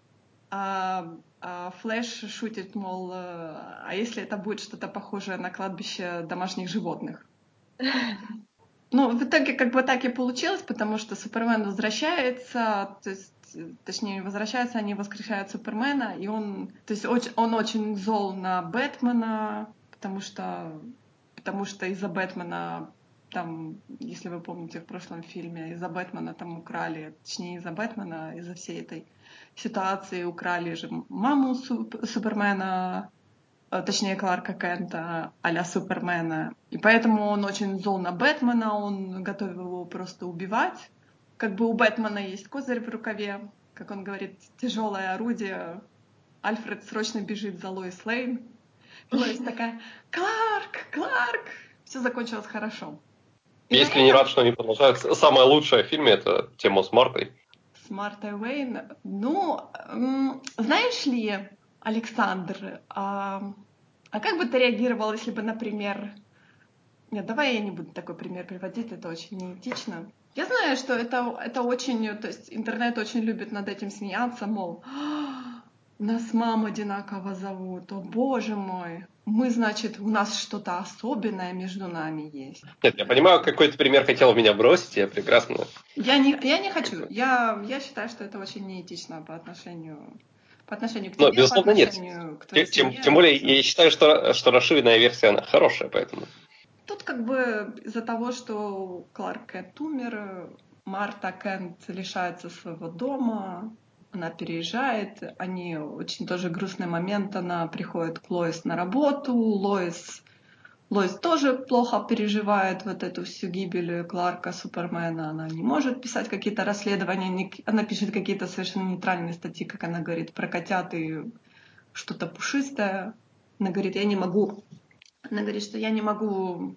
[SPEAKER 2] А, а Флэш шутит, мол, а если это будет что-то похожее на кладбище домашних животных? Ну, в итоге как бы так и получилось, потому что Супермен возвращается, то есть точнее, возвращается, они воскрешают Супермена, и он, то есть очень, он очень зол на Бэтмена, потому что, потому что из-за Бэтмена там, если вы помните в прошлом фильме, из-за Бэтмена там украли, точнее из-за Бэтмена, из-за всей этой ситуации украли же маму Суп- Супермена, э, точнее Кларка Кента а Супермена. И поэтому он очень зол на Бэтмена, он готов его просто убивать. Как бы у Бэтмена есть козырь в рукаве, как он говорит, тяжелое орудие. Альфред срочно бежит за Лоис Лейн. Лоис такая, Кларк, Кларк! Все закончилось хорошо.
[SPEAKER 3] Я искренне рад, что они продолжают. Самое лучшее в фильме — это тема с Мартой.
[SPEAKER 2] С Мартой Уэйн. Ну, знаешь ли, Александр, а, а как бы ты реагировал, если бы, например... Нет, давай я не буду такой пример приводить, это очень неэтично. Я знаю, что это, это очень... То есть интернет очень любит над этим смеяться, мол, «А, нас маму одинаково зовут, о боже мой мы, значит, у нас что-то особенное между нами есть.
[SPEAKER 3] Нет, я понимаю, какой то пример хотел меня бросить, я прекрасно...
[SPEAKER 2] Я не, я не хочу. Я, я считаю, что это очень неэтично по отношению по отношению к тебе,
[SPEAKER 3] Но, безусловно,
[SPEAKER 2] по отношению
[SPEAKER 3] нет.
[SPEAKER 2] к твоей
[SPEAKER 3] тем,
[SPEAKER 2] семье.
[SPEAKER 3] тем более, я считаю, что, что расширенная версия, она хорошая, поэтому...
[SPEAKER 2] Тут как бы из-за того, что Кларк Кент умер, Марта Кент лишается своего дома, она переезжает, они очень тоже грустный момент, она приходит к Лоис на работу, Лоис, Лоис тоже плохо переживает вот эту всю гибель Кларка Супермена, она не может писать какие-то расследования, она пишет какие-то совершенно нейтральные статьи, как она говорит, про котят и что-то пушистое. Она говорит, я не могу, она говорит, что я не могу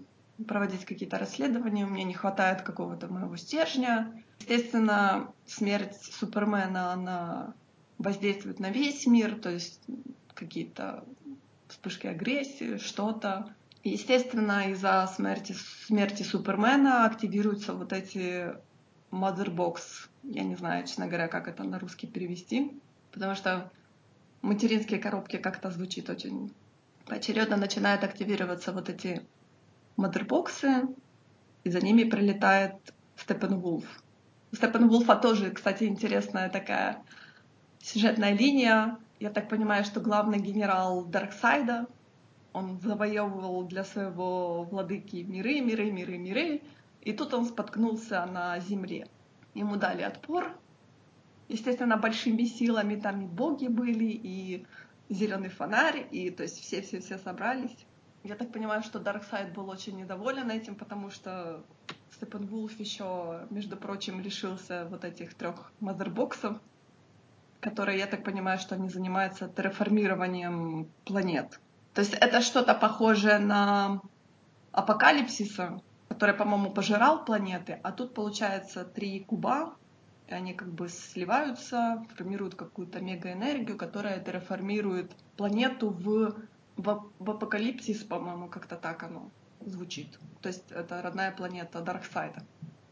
[SPEAKER 2] проводить какие-то расследования, у меня не хватает какого-то моего стержня. Естественно, смерть Супермена, она воздействует на весь мир, то есть какие-то вспышки агрессии, что-то. Естественно, из-за смерти, смерти Супермена активируются вот эти Motherbox. Я не знаю, честно говоря, как это на русский перевести, потому что материнские коробки как-то звучит очень поочередно начинают активироваться вот эти модербоксы, и за ними прилетает Степенвулф. У Степенвулфа тоже, кстати, интересная такая сюжетная линия. Я так понимаю, что главный генерал Дарксайда, он завоевывал для своего владыки миры, миры, миры, миры, и тут он споткнулся на земле. Ему дали отпор. Естественно, большими силами там и боги были, и зеленый фонарь, и то есть все-все-все собрались. Я так понимаю, что Дарксайд был очень недоволен этим, потому что Степан Вулф еще, между прочим, лишился вот этих трех мазербоксов, которые, я так понимаю, что они занимаются терраформированием планет. То есть это что-то похожее на апокалипсиса, который, по-моему, пожирал планеты, а тут получается три куба, и они как бы сливаются, формируют какую-то мегаэнергию, которая терраформирует планету в в, в Апокалипсис, по-моему, как-то так оно звучит. То есть это родная планета Дарксайда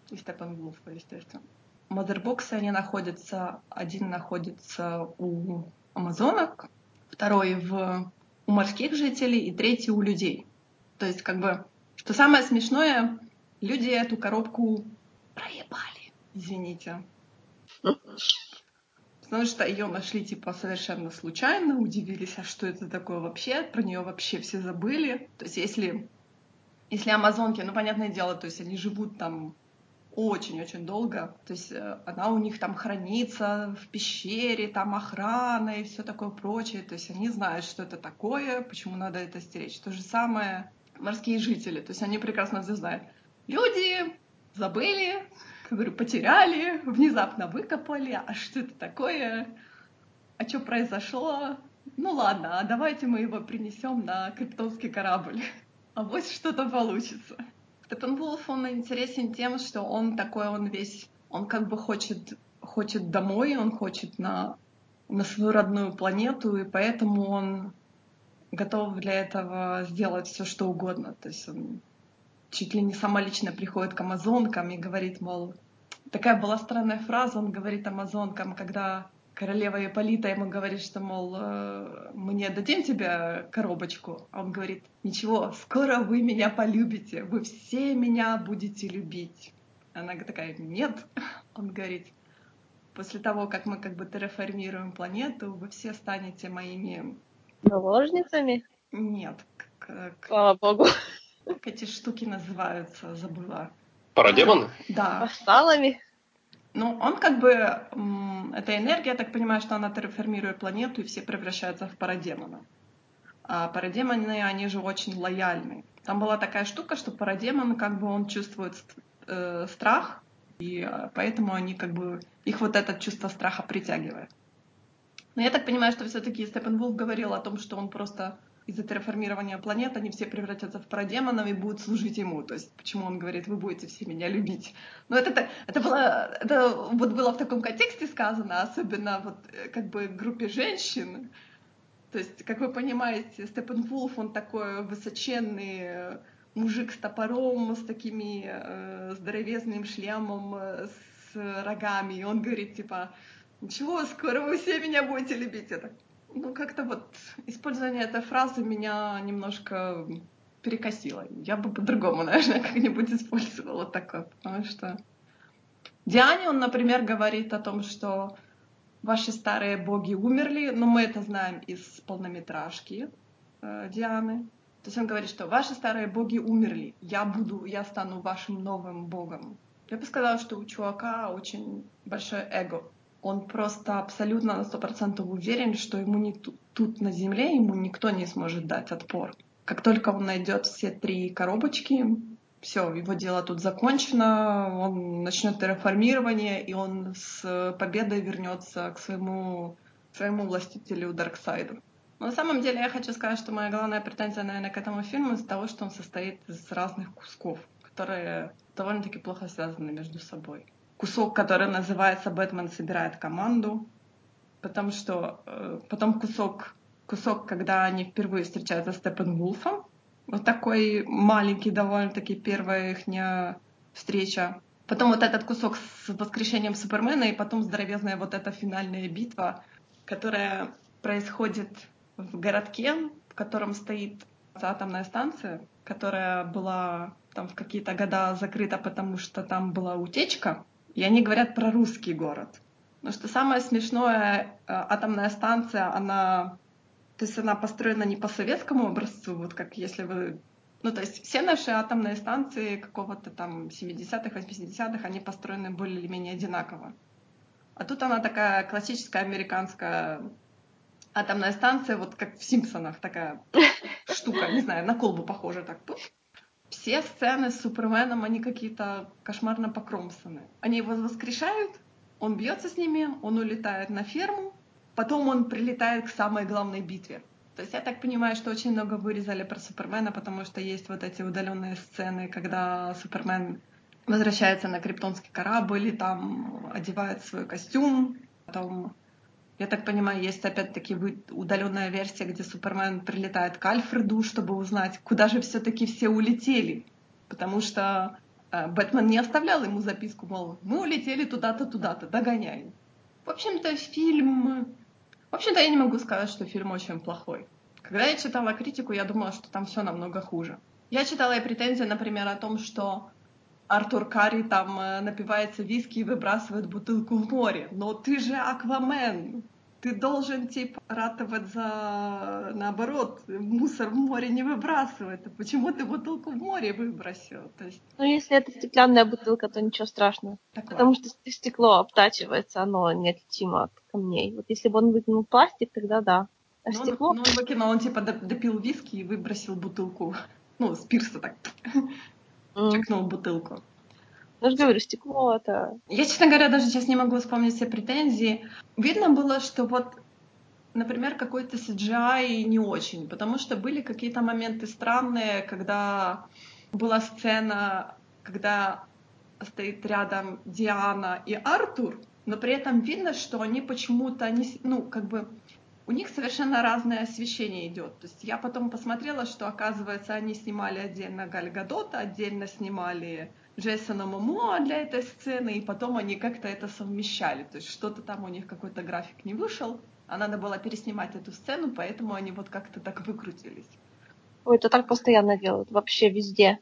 [SPEAKER 2] и Степенвулфа, естественно. Мазербоксы, они находятся, один находится у амазонок, второй в, у морских жителей и третий у людей. То есть как бы, что самое смешное, люди эту коробку проебали, извините потому что ее нашли типа совершенно случайно, удивились, а что это такое вообще, про нее вообще все забыли. То есть если, если амазонки, ну понятное дело, то есть они живут там очень-очень долго. То есть э, она у них там хранится в пещере, там охрана и все такое прочее. То есть они знают, что это такое, почему надо это стеречь. То же самое морские жители. То есть они прекрасно все знают. Люди забыли, говорю, потеряли, внезапно выкопали, а что это такое, а что произошло? Ну ладно, а давайте мы его принесем на криптонский корабль. А вот что-то получится. Степенвулф, он интересен тем, что он такой, он весь, он как бы хочет, хочет домой, он хочет на, на свою родную планету, и поэтому он готов для этого сделать все, что угодно. То есть он чуть ли не сама лично приходит к амазонкам и говорит, мол, такая была странная фраза, он говорит амазонкам, когда королева Ипполита ему говорит, что, мол, э, мы не дадим тебе коробочку. А он говорит, ничего, скоро вы меня полюбите, вы все меня будете любить. Она такая, нет. Он говорит, после того, как мы как бы терраформируем планету, вы все станете моими...
[SPEAKER 1] Наложницами?
[SPEAKER 2] Нет.
[SPEAKER 1] Как... Слава богу.
[SPEAKER 2] Как эти штуки называются, забыла.
[SPEAKER 3] Парадемоны?
[SPEAKER 2] Да.
[SPEAKER 1] Вассалами?
[SPEAKER 2] Ну, он как бы, эта энергия, я так понимаю, что она терраформирует планету, и все превращаются в парадемона. А парадемоны, они же очень лояльны. Там была такая штука, что парадемон, как бы он чувствует э, страх, и э, поэтому они как бы, их вот это чувство страха притягивает. Но я так понимаю, что все-таки Степан Вулф говорил о том, что он просто из-за терраформирования планет они все превратятся в парадемонов и будут служить ему. То есть почему он говорит, вы будете все меня любить. Но это, это, это, было, это вот было в таком контексте сказано, особенно вот э, как бы группе женщин. То есть, как вы понимаете, Степан Вулф, он такой высоченный э, мужик с топором, с такими э, здоровезным шлемом, э, с рогами. И он говорит, типа, ничего, скоро вы все меня будете любить. Это ну, как-то вот использование этой фразы меня немножко перекосило. Я бы по-другому, наверное, как-нибудь использовала такое, потому что Диане он, например, говорит о том, что ваши старые боги умерли, но мы это знаем из полнометражки э, Дианы. То есть он говорит, что ваши старые боги умерли, я буду, я стану вашим новым богом. Я бы сказала, что у чувака очень большое эго он просто абсолютно на сто процентов уверен, что ему не тут, на земле ему никто не сможет дать отпор. Как только он найдет все три коробочки, все, его дело тут закончено, он начнет терраформирование, и он с победой вернется к своему, к своему властителю Дарксайду. Но на самом деле я хочу сказать, что моя главная претензия, наверное, к этому фильму из-за того, что он состоит из разных кусков, которые довольно-таки плохо связаны между собой кусок, который называется «Бэтмен собирает команду», потому что э, потом кусок, кусок, когда они впервые встречаются с Степенвулфом, вот такой маленький довольно-таки первая их встреча. Потом вот этот кусок с воскрешением Супермена, и потом здоровезная вот эта финальная битва, которая происходит в городке, в котором стоит атомная станция, которая была там в какие-то года закрыта, потому что там была утечка. И они говорят про русский город. Но что самое смешное, э, атомная станция, она, то есть она построена не по советскому образцу, вот как если вы ну, то есть все наши атомные станции какого-то там 70-х, 80-х, они построены более или менее одинаково. А тут она такая классическая американская атомная станция, вот как в «Симпсонах», такая штука, не знаю, на колбу похожа так все сцены с Суперменом, они какие-то кошмарно покромсаны. Они его воскрешают, он бьется с ними, он улетает на ферму, потом он прилетает к самой главной битве. То есть я так понимаю, что очень много вырезали про Супермена, потому что есть вот эти удаленные сцены, когда Супермен возвращается на криптонский корабль и там одевает свой костюм, потом я так понимаю, есть опять-таки удаленная версия, где Супермен прилетает к Альфреду, чтобы узнать, куда же все-таки все улетели. Потому что э, Бэтмен не оставлял ему записку, мол, мы улетели туда-то, туда-то, догоняй. В общем-то, фильм... В общем-то, я не могу сказать, что фильм очень плохой. Когда я читала критику, я думала, что там все намного хуже. Я читала и претензии, например, о том, что Артур Карри там э, напивается виски и выбрасывает бутылку в море. Но ты же Аквамен. Ты должен, типа, ратовать за, наоборот, мусор в море не выбрасывать. Почему ты бутылку в море выбросил? То есть...
[SPEAKER 1] Ну, если это стеклянная бутылка, то ничего страшного. Так Потому ладно. что стекло обтачивается, оно неотличимо от камней. Вот если бы он выкинул пластик, тогда да.
[SPEAKER 2] А ну, стекло... Он, ну, он выкинул, он типа допил виски и выбросил бутылку. Ну, с пирса так mm. чекнул бутылку.
[SPEAKER 1] Ну, же говорю, стекло это...
[SPEAKER 2] Я, честно говоря, даже сейчас не могу вспомнить все претензии. Видно было, что вот, например, какой-то CGI не очень, потому что были какие-то моменты странные, когда была сцена, когда стоит рядом Диана и Артур, но при этом видно, что они почему-то, они, ну, как бы, у них совершенно разное освещение идет. То есть я потом посмотрела, что, оказывается, они снимали отдельно Галь Гадота, отдельно снимали Джейсона Момоа для этой сцены, и потом они как-то это совмещали. То есть что-то там у них какой-то график не вышел, а надо было переснимать эту сцену, поэтому они вот как-то так выкрутились.
[SPEAKER 1] Ой, это так постоянно делают, вообще везде.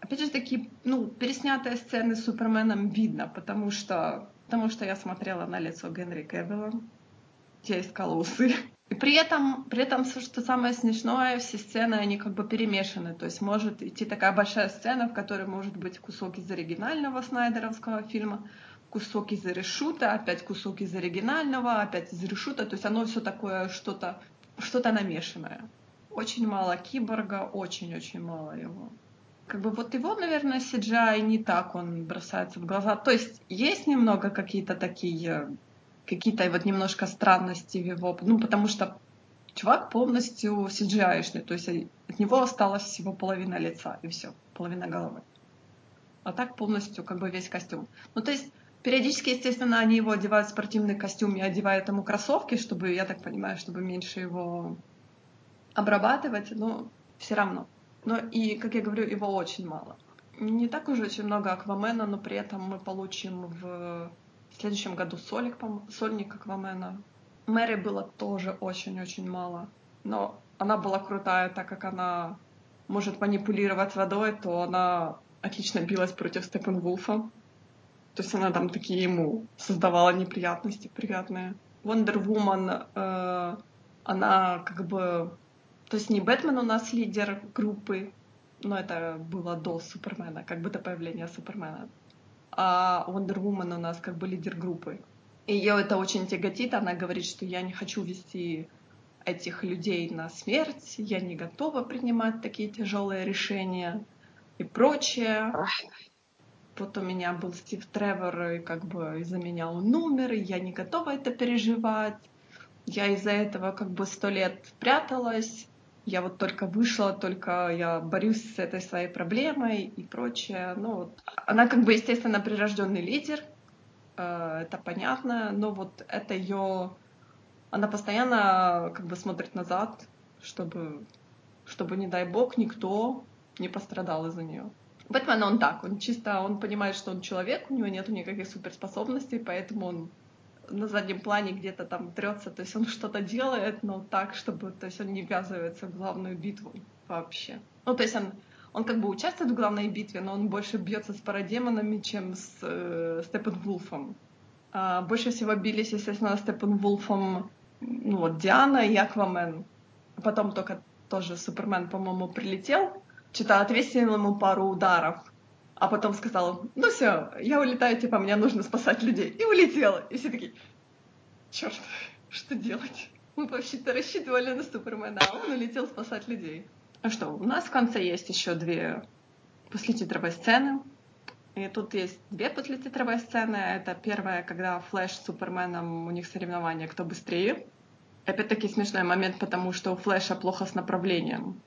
[SPEAKER 2] Опять же таки, ну, переснятые сцены с Суперменом видно, потому что, потому что я смотрела на лицо Генри Кевилла, я искала усы. И при этом, при этом, что самое смешное, все сцены, они как бы перемешаны. То есть может идти такая большая сцена, в которой может быть кусок из оригинального снайдеровского фильма, кусок из решута, опять кусок из оригинального, опять из решута. То есть оно все такое что-то что-то намешанное. Очень мало киборга, очень-очень мало его как бы вот его, наверное, CGI не так он бросается в глаза. То есть есть немного какие-то такие, какие-то вот немножко странности в его, ну, потому что чувак полностью CGI-шный, то есть от него осталась всего половина лица, и все, половина головы. А так полностью как бы весь костюм. Ну, то есть периодически, естественно, они его одевают в спортивный костюм и одевают ему кроссовки, чтобы, я так понимаю, чтобы меньше его обрабатывать, но все равно. Но и, как я говорю, его очень мало. Не так уже очень много Аквамена, но при этом мы получим в следующем году сольник, сольник Аквамена. Мэри было тоже очень-очень мало. Но она была крутая, так как она может манипулировать водой, то она отлично билась против Степен Вулфа. То есть она там такие ему создавала неприятности приятные. Wonder Woman, э, она как бы то есть не Бэтмен у нас лидер группы, но это было до Супермена, как бы до появления Супермена. А Wonder Woman у нас как бы лидер группы. И ее это очень тяготит. Она говорит, что я не хочу вести этих людей на смерть, я не готова принимать такие тяжелые решения и прочее. Вот у меня был Стив Тревор, и как бы из-за меня он умер, и я не готова это переживать. Я из-за этого как бы сто лет пряталась, я вот только вышла, только я борюсь с этой своей проблемой и прочее. Ну, вот. Она как бы, естественно, прирожденный лидер, э, это понятно, но вот это ее... Она постоянно как бы смотрит назад, чтобы, чтобы, не дай бог, никто не пострадал из-за нее. Бэтмен, он так, он чисто, он понимает, что он человек, у него нет никаких суперспособностей, поэтому он на заднем плане где-то там трется, то есть он что-то делает, но так, чтобы, то есть он не ввязывается в главную битву вообще. Ну, то есть он, он как бы участвует в главной битве, но он больше бьется с парадемонами, чем с э, Степенвулфом. А, больше всего бились, естественно, Степенвулфом ну, вот, Диана и Аквамен. Потом только тоже Супермен, по-моему, прилетел, что-то отвесил ему пару ударов, а потом сказал, ну все, я улетаю, типа, мне нужно спасать людей. И улетела. И все такие, черт, что делать? Мы вообще-то рассчитывали на Супермена, а он улетел спасать людей. Ну что, у нас в конце есть еще две послетитровые сцены. И тут есть две послетитровые сцены. Это первая, когда Флэш с Суперменом, у них соревнования, кто быстрее. Опять-таки смешной момент, потому что у Флэша плохо с направлением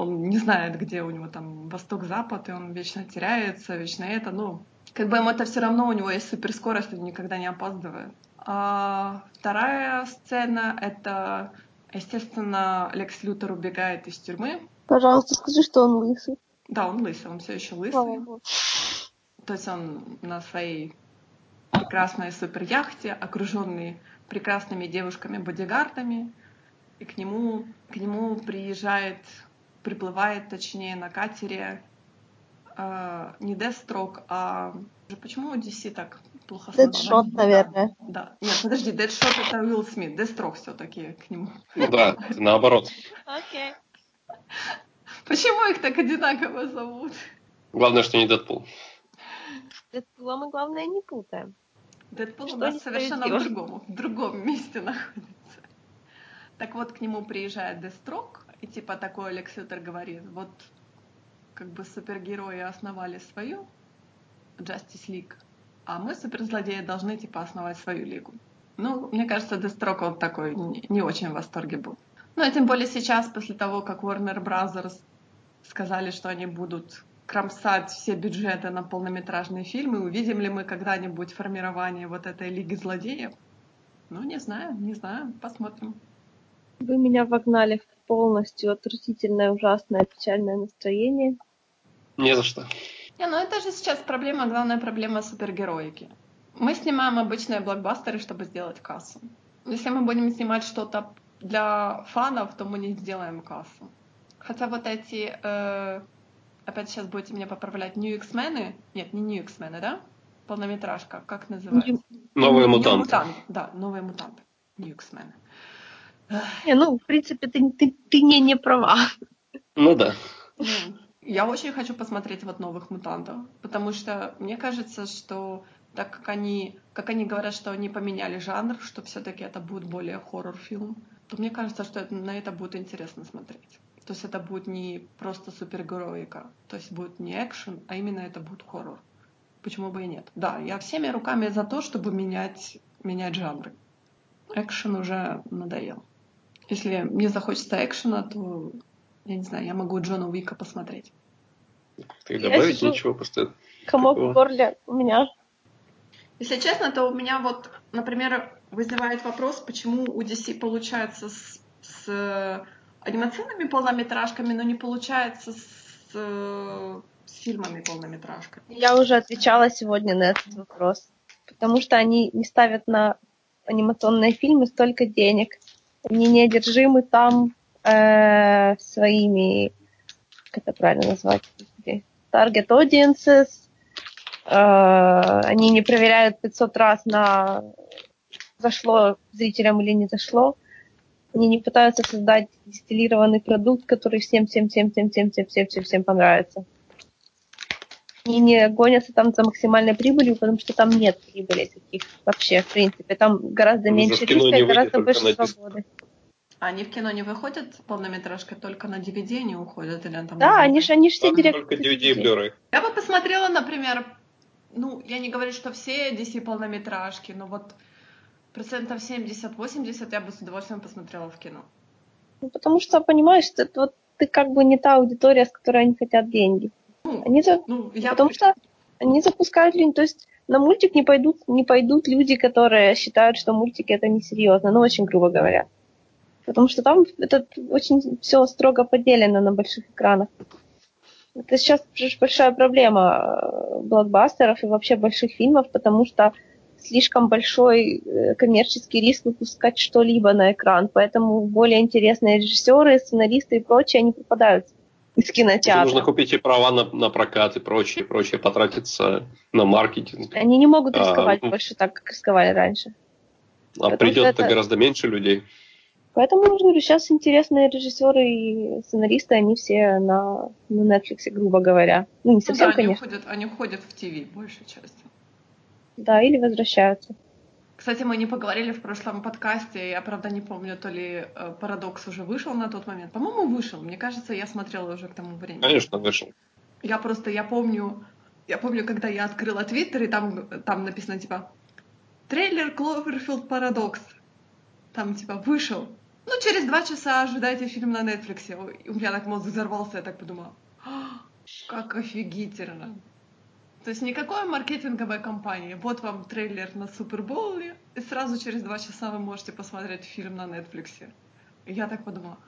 [SPEAKER 2] он не знает, где у него там восток-запад, и он вечно теряется, вечно это, ну, как бы ему это все равно, у него есть суперскорость, он никогда не опаздывает. А вторая сцена — это, естественно, Лекс Лютер убегает из тюрьмы.
[SPEAKER 1] Пожалуйста, скажи, что он лысый.
[SPEAKER 2] Да, он лысый, он все еще лысый. То есть он на своей прекрасной суперяхте, окруженный прекрасными девушками-бодигардами, и к нему, к нему приезжает приплывает, точнее, на катере э, не Deathstroke, а... Почему у DC так плохо
[SPEAKER 1] Deadshot, наверное.
[SPEAKER 2] Да. Нет, подожди, Deadshot это Уилл Смит, Deathstroke все-таки к нему.
[SPEAKER 3] Ну да, наоборот.
[SPEAKER 1] Окей.
[SPEAKER 2] Почему их так одинаково зовут?
[SPEAKER 3] Главное, что не Дэдпул.
[SPEAKER 1] Дэдпула мы, главное, не путаем.
[SPEAKER 2] Дэдпул у нас совершенно в другом, в другом месте находится. Так вот, к нему приезжает Дестрок, и типа такой Алекс говорит, вот как бы супергерои основали свою Justice League, а мы, суперзлодеи, должны типа основать свою лигу. Ну, мне кажется, Дестрок он такой не, очень в восторге был. Ну, и тем более сейчас, после того, как Warner Brothers сказали, что они будут кромсать все бюджеты на полнометражные фильмы, увидим ли мы когда-нибудь формирование вот этой Лиги Злодеев? Ну, не знаю, не знаю, посмотрим.
[SPEAKER 1] Вы меня вогнали в полностью отвратительное, ужасное, печальное настроение.
[SPEAKER 3] Не за что.
[SPEAKER 2] Не, ну это же сейчас проблема, главная проблема супергероики. Мы снимаем обычные блокбастеры, чтобы сделать кассу. Если мы будем снимать что-то для фанов, то мы не сделаем кассу. Хотя вот эти, э, опять сейчас будете меня поправлять, New X-мены, нет, не New X-мены, да? Полнометражка, как называется?
[SPEAKER 3] Новые
[SPEAKER 2] New
[SPEAKER 3] мутанты.
[SPEAKER 2] Мутант, да, новые мутанты.
[SPEAKER 1] Не, ну, в принципе, ты, ты, ты не, не права.
[SPEAKER 3] Ну да.
[SPEAKER 2] Ну, я очень хочу посмотреть вот новых мутантов, потому что мне кажется, что так как они, как они говорят, что они поменяли жанр, что все-таки это будет более хоррор-фильм, то мне кажется, что это, на это будет интересно смотреть. То есть это будет не просто супергероика, то есть будет не экшен, а именно это будет хоррор. Почему бы и нет? Да, я всеми руками за то, чтобы менять, менять жанры. Экшен уже надоел. Если мне захочется экшена, то, я не знаю, я могу Джона Уика посмотреть.
[SPEAKER 3] Ты добавить
[SPEAKER 1] сижу-
[SPEAKER 3] ничего, просто
[SPEAKER 1] Комок
[SPEAKER 3] Какого?
[SPEAKER 1] в горле у меня.
[SPEAKER 2] Если честно, то у меня вот, например, вызывает вопрос, почему у DC получается с, с э, анимационными полнометражками, но не получается с, э, с фильмами полнометражками.
[SPEAKER 1] Я уже отвечала сегодня на этот вопрос. Потому что они не ставят на анимационные фильмы столько денег. Они неодержимы там э, своими, как это правильно назвать, target audiences. Э, они не проверяют 500 раз на зашло зрителям или не зашло. Они не пытаются создать дистиллированный продукт, который всем, всем, всем, всем, всем, всем, всем, всем, всем понравится. И не гонятся там за максимальной прибылью, потому что там нет прибыли таких вообще, в принципе. Там гораздо
[SPEAKER 3] Ну,
[SPEAKER 1] меньше риска и гораздо больше
[SPEAKER 3] только
[SPEAKER 1] свободы.
[SPEAKER 2] Они в кино не выходят полнометражкой, только на DVD они уходят или там.
[SPEAKER 1] Да, они же они ж все
[SPEAKER 3] только
[SPEAKER 1] директ.
[SPEAKER 3] DVD и Blu-ray.
[SPEAKER 2] Я бы посмотрела, например, ну, я не говорю, что все DC полнометражки, но вот процентов 70-80 я бы с удовольствием посмотрела в кино.
[SPEAKER 1] Ну, потому что, понимаешь, это вот ты как бы не та аудитория, с которой они хотят деньги.
[SPEAKER 2] Ну,
[SPEAKER 1] Они за...
[SPEAKER 2] ну, я
[SPEAKER 1] Потому что они запускают люди, то есть на мультик не пойдут, не пойдут люди, которые считают, что мультики это несерьезно, ну очень грубо говоря. Потому что там это очень все строго поделено на больших экранах. Это сейчас большая проблема э, блокбастеров и вообще больших фильмов, потому что слишком большой э, коммерческий риск выпускать что-либо на экран. Поэтому более интересные режиссеры, сценаристы и прочие, они попадаются из кинотеатра.
[SPEAKER 3] нужно купить и права на, на прокат и прочее, прочее, потратиться на маркетинг.
[SPEAKER 1] Они не могут
[SPEAKER 3] А,
[SPEAKER 1] рисковать
[SPEAKER 3] ну.
[SPEAKER 1] больше так, как рисковали раньше.
[SPEAKER 3] А
[SPEAKER 1] Потому
[SPEAKER 3] придет
[SPEAKER 1] что это-
[SPEAKER 3] гораздо меньше людей.
[SPEAKER 1] Поэтому, я говорю, сейчас интересные режиссеры и сценаристы, они все на, на Netflix, грубо говоря. Ну, не
[SPEAKER 2] Ну
[SPEAKER 1] совсем,
[SPEAKER 2] да, они
[SPEAKER 1] конечно.
[SPEAKER 2] уходят, они уходят в ТВ большей частью.
[SPEAKER 1] Да, или возвращаются.
[SPEAKER 2] Кстати, мы не поговорили в прошлом подкасте, я, правда, не помню, то ли э, «Парадокс» уже вышел на тот момент. По-моему, вышел. Мне кажется, я смотрела уже к тому времени.
[SPEAKER 3] Конечно, вышел.
[SPEAKER 2] Я просто, я помню, я помню, когда я открыла Твиттер, и там, там написано, типа, трейлер Кловерфилд Парадокс. Там, типа, вышел. Ну, через два часа ожидайте фильм на Нетфликсе. У меня так мозг взорвался, я так подумала. «А, Как офигительно. То есть никакой маркетинговой кампании. Вот вам трейлер на Супербоуле, и сразу через два часа вы можете посмотреть фильм на Нетфликсе. И я так подумала,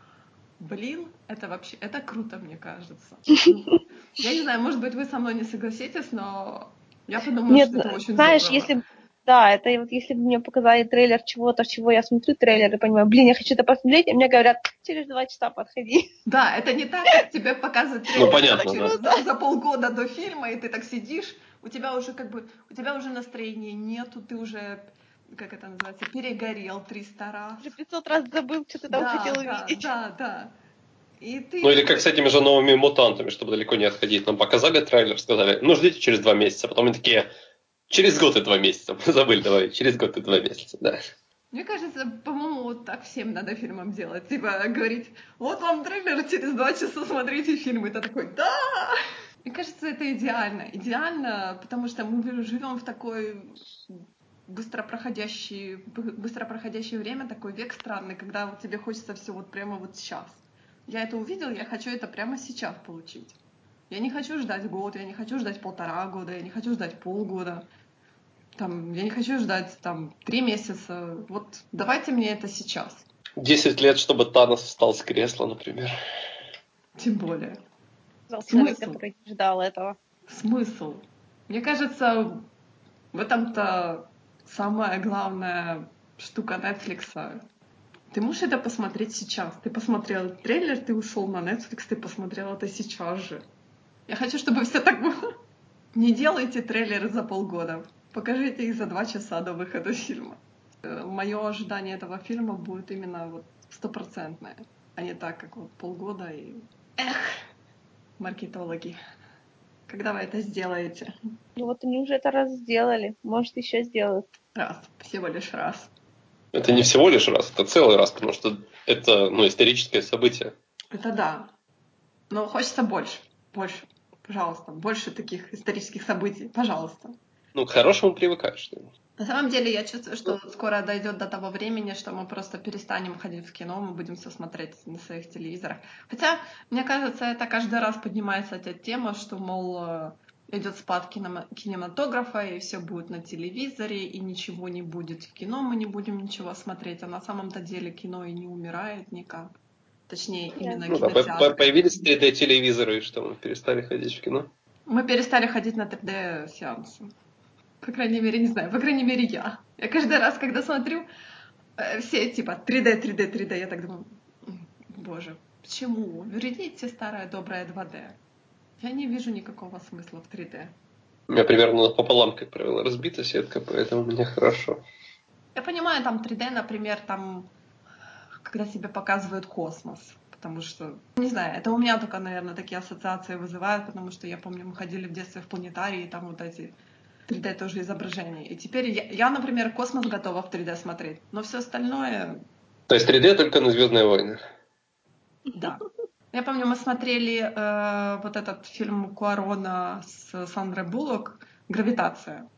[SPEAKER 2] блин, это вообще, это круто, мне кажется. Я не знаю, может быть, вы со мной не согласитесь, но я подумала,
[SPEAKER 1] Нет,
[SPEAKER 2] что это очень
[SPEAKER 1] знаешь,
[SPEAKER 2] здорово.
[SPEAKER 1] если... Да, это вот если бы мне показали трейлер чего-то, чего я смотрю трейлер и понимаю, блин, я хочу это посмотреть, и мне говорят, через два часа подходи.
[SPEAKER 2] Да, это не так, как тебе показывают трейлер
[SPEAKER 3] Ну, понятно,
[SPEAKER 2] через- за, за полгода до фильма, и ты так сидишь, у тебя уже как бы, у тебя уже настроения нету, ты уже, как это называется, перегорел 300 раз.
[SPEAKER 1] Уже 500 раз забыл, что ты там
[SPEAKER 2] да,
[SPEAKER 1] хотел
[SPEAKER 2] да,
[SPEAKER 1] увидеть.
[SPEAKER 2] да, да. И ты...
[SPEAKER 3] Ну или как с этими же новыми мутантами, чтобы далеко не отходить. Нам показали трейлер, сказали, ну ждите через два месяца. Потом они такие, через год и два месяца. Забыли, давай, через год и два месяца, да.
[SPEAKER 2] Мне кажется, по-моему, вот так всем надо фильмам делать. Типа говорить, вот вам трейлер, через два часа смотрите фильм. И ты такой, да! Мне кажется, это идеально. Идеально, потому что мы живем в такой быстро проходящий, быстро проходящее время, такой век странный, когда вот тебе хочется все вот прямо вот сейчас. Я это увидел, я хочу это прямо сейчас получить. Я не хочу ждать год, я не хочу ждать полтора года, я не хочу ждать полгода. Там, я не хочу ждать там три месяца. Вот давайте мне это сейчас.
[SPEAKER 3] Десять лет, чтобы Танос встал с кресла, например.
[SPEAKER 2] Тем более.
[SPEAKER 1] Человек, который ждал этого.
[SPEAKER 2] Смысл? Мне кажется, в этом-то самая главная штука Netflix. Ты можешь это посмотреть сейчас. Ты посмотрел трейлер, ты ушел на Netflix, ты посмотрел это сейчас же. Я хочу, чтобы все так было. Не делайте трейлеры за полгода. Покажите их за два часа до выхода фильма. Э, Мое ожидание этого фильма будет именно вот стопроцентное, а не так, как вот полгода и... Эх, маркетологи. Когда вы это сделаете?
[SPEAKER 1] Ну вот они уже это раз сделали. Может, еще сделают.
[SPEAKER 2] Раз. Всего лишь раз.
[SPEAKER 3] Это не всего лишь раз, это целый раз, потому что это ну, историческое событие.
[SPEAKER 2] Это да. Но хочется больше. Больше. Пожалуйста. Больше таких исторических событий. Пожалуйста.
[SPEAKER 3] Ну, к хорошему привыкаешь.
[SPEAKER 2] На самом деле, я чувствую, что скоро дойдет до того времени, что мы просто перестанем ходить в кино, мы будем все смотреть на своих телевизорах. Хотя, мне кажется, это каждый раз поднимается эта тема, что, мол, э, идет спад кинематографа, и все будет на телевизоре, и ничего не будет в кино, мы не будем ничего смотреть. А на самом-то деле кино и не умирает никак. Точнее, именно
[SPEAKER 3] ну, да, Появились 3D-телевизоры, и что, мы перестали ходить в кино?
[SPEAKER 2] Мы перестали ходить на 3D-сеансы. По крайней мере, не знаю, по крайней мере, я. Я каждый раз, когда смотрю э, все типа 3D, 3D, 3D, я так думаю, боже, почему? Верните старое доброе 2D. Я не вижу никакого смысла в 3D.
[SPEAKER 3] У меня примерно пополам, как правило, разбита сетка, поэтому мне хорошо.
[SPEAKER 2] Я понимаю, там 3D, например, там, когда тебе показывают космос, потому что, не знаю, это у меня только, наверное, такие ассоциации вызывают, потому что я помню, мы ходили в детстве в планетарии, и там вот эти 3D тоже изображение. И теперь я, я, например, космос готова в 3D смотреть, но все остальное...
[SPEAKER 3] То есть 3D только на Звездные войны?
[SPEAKER 2] Да. Я помню, мы смотрели э, вот этот фильм Куарона с Сандрой Буллок «Гравитация».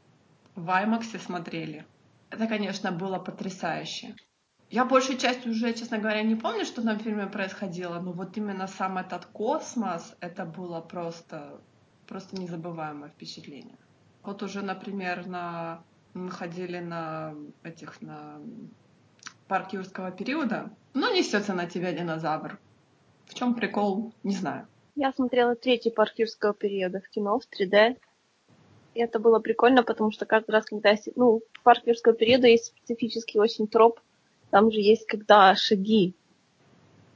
[SPEAKER 2] В IMAX смотрели. Это, конечно, было потрясающе. Я большую часть уже, честно говоря, не помню, что там в фильме происходило, но вот именно сам этот космос, это было просто, просто незабываемое впечатление. Вот уже, например, на мы ходили на этих на парк юрского периода. Ну, несется на тебя динозавр. В чем прикол, не знаю.
[SPEAKER 1] Я смотрела третий парк юрского периода в кино в 3D. И это было прикольно, потому что каждый раз, когда. Ну, в парк юрского периода есть специфический очень троп. Там же есть когда шаги.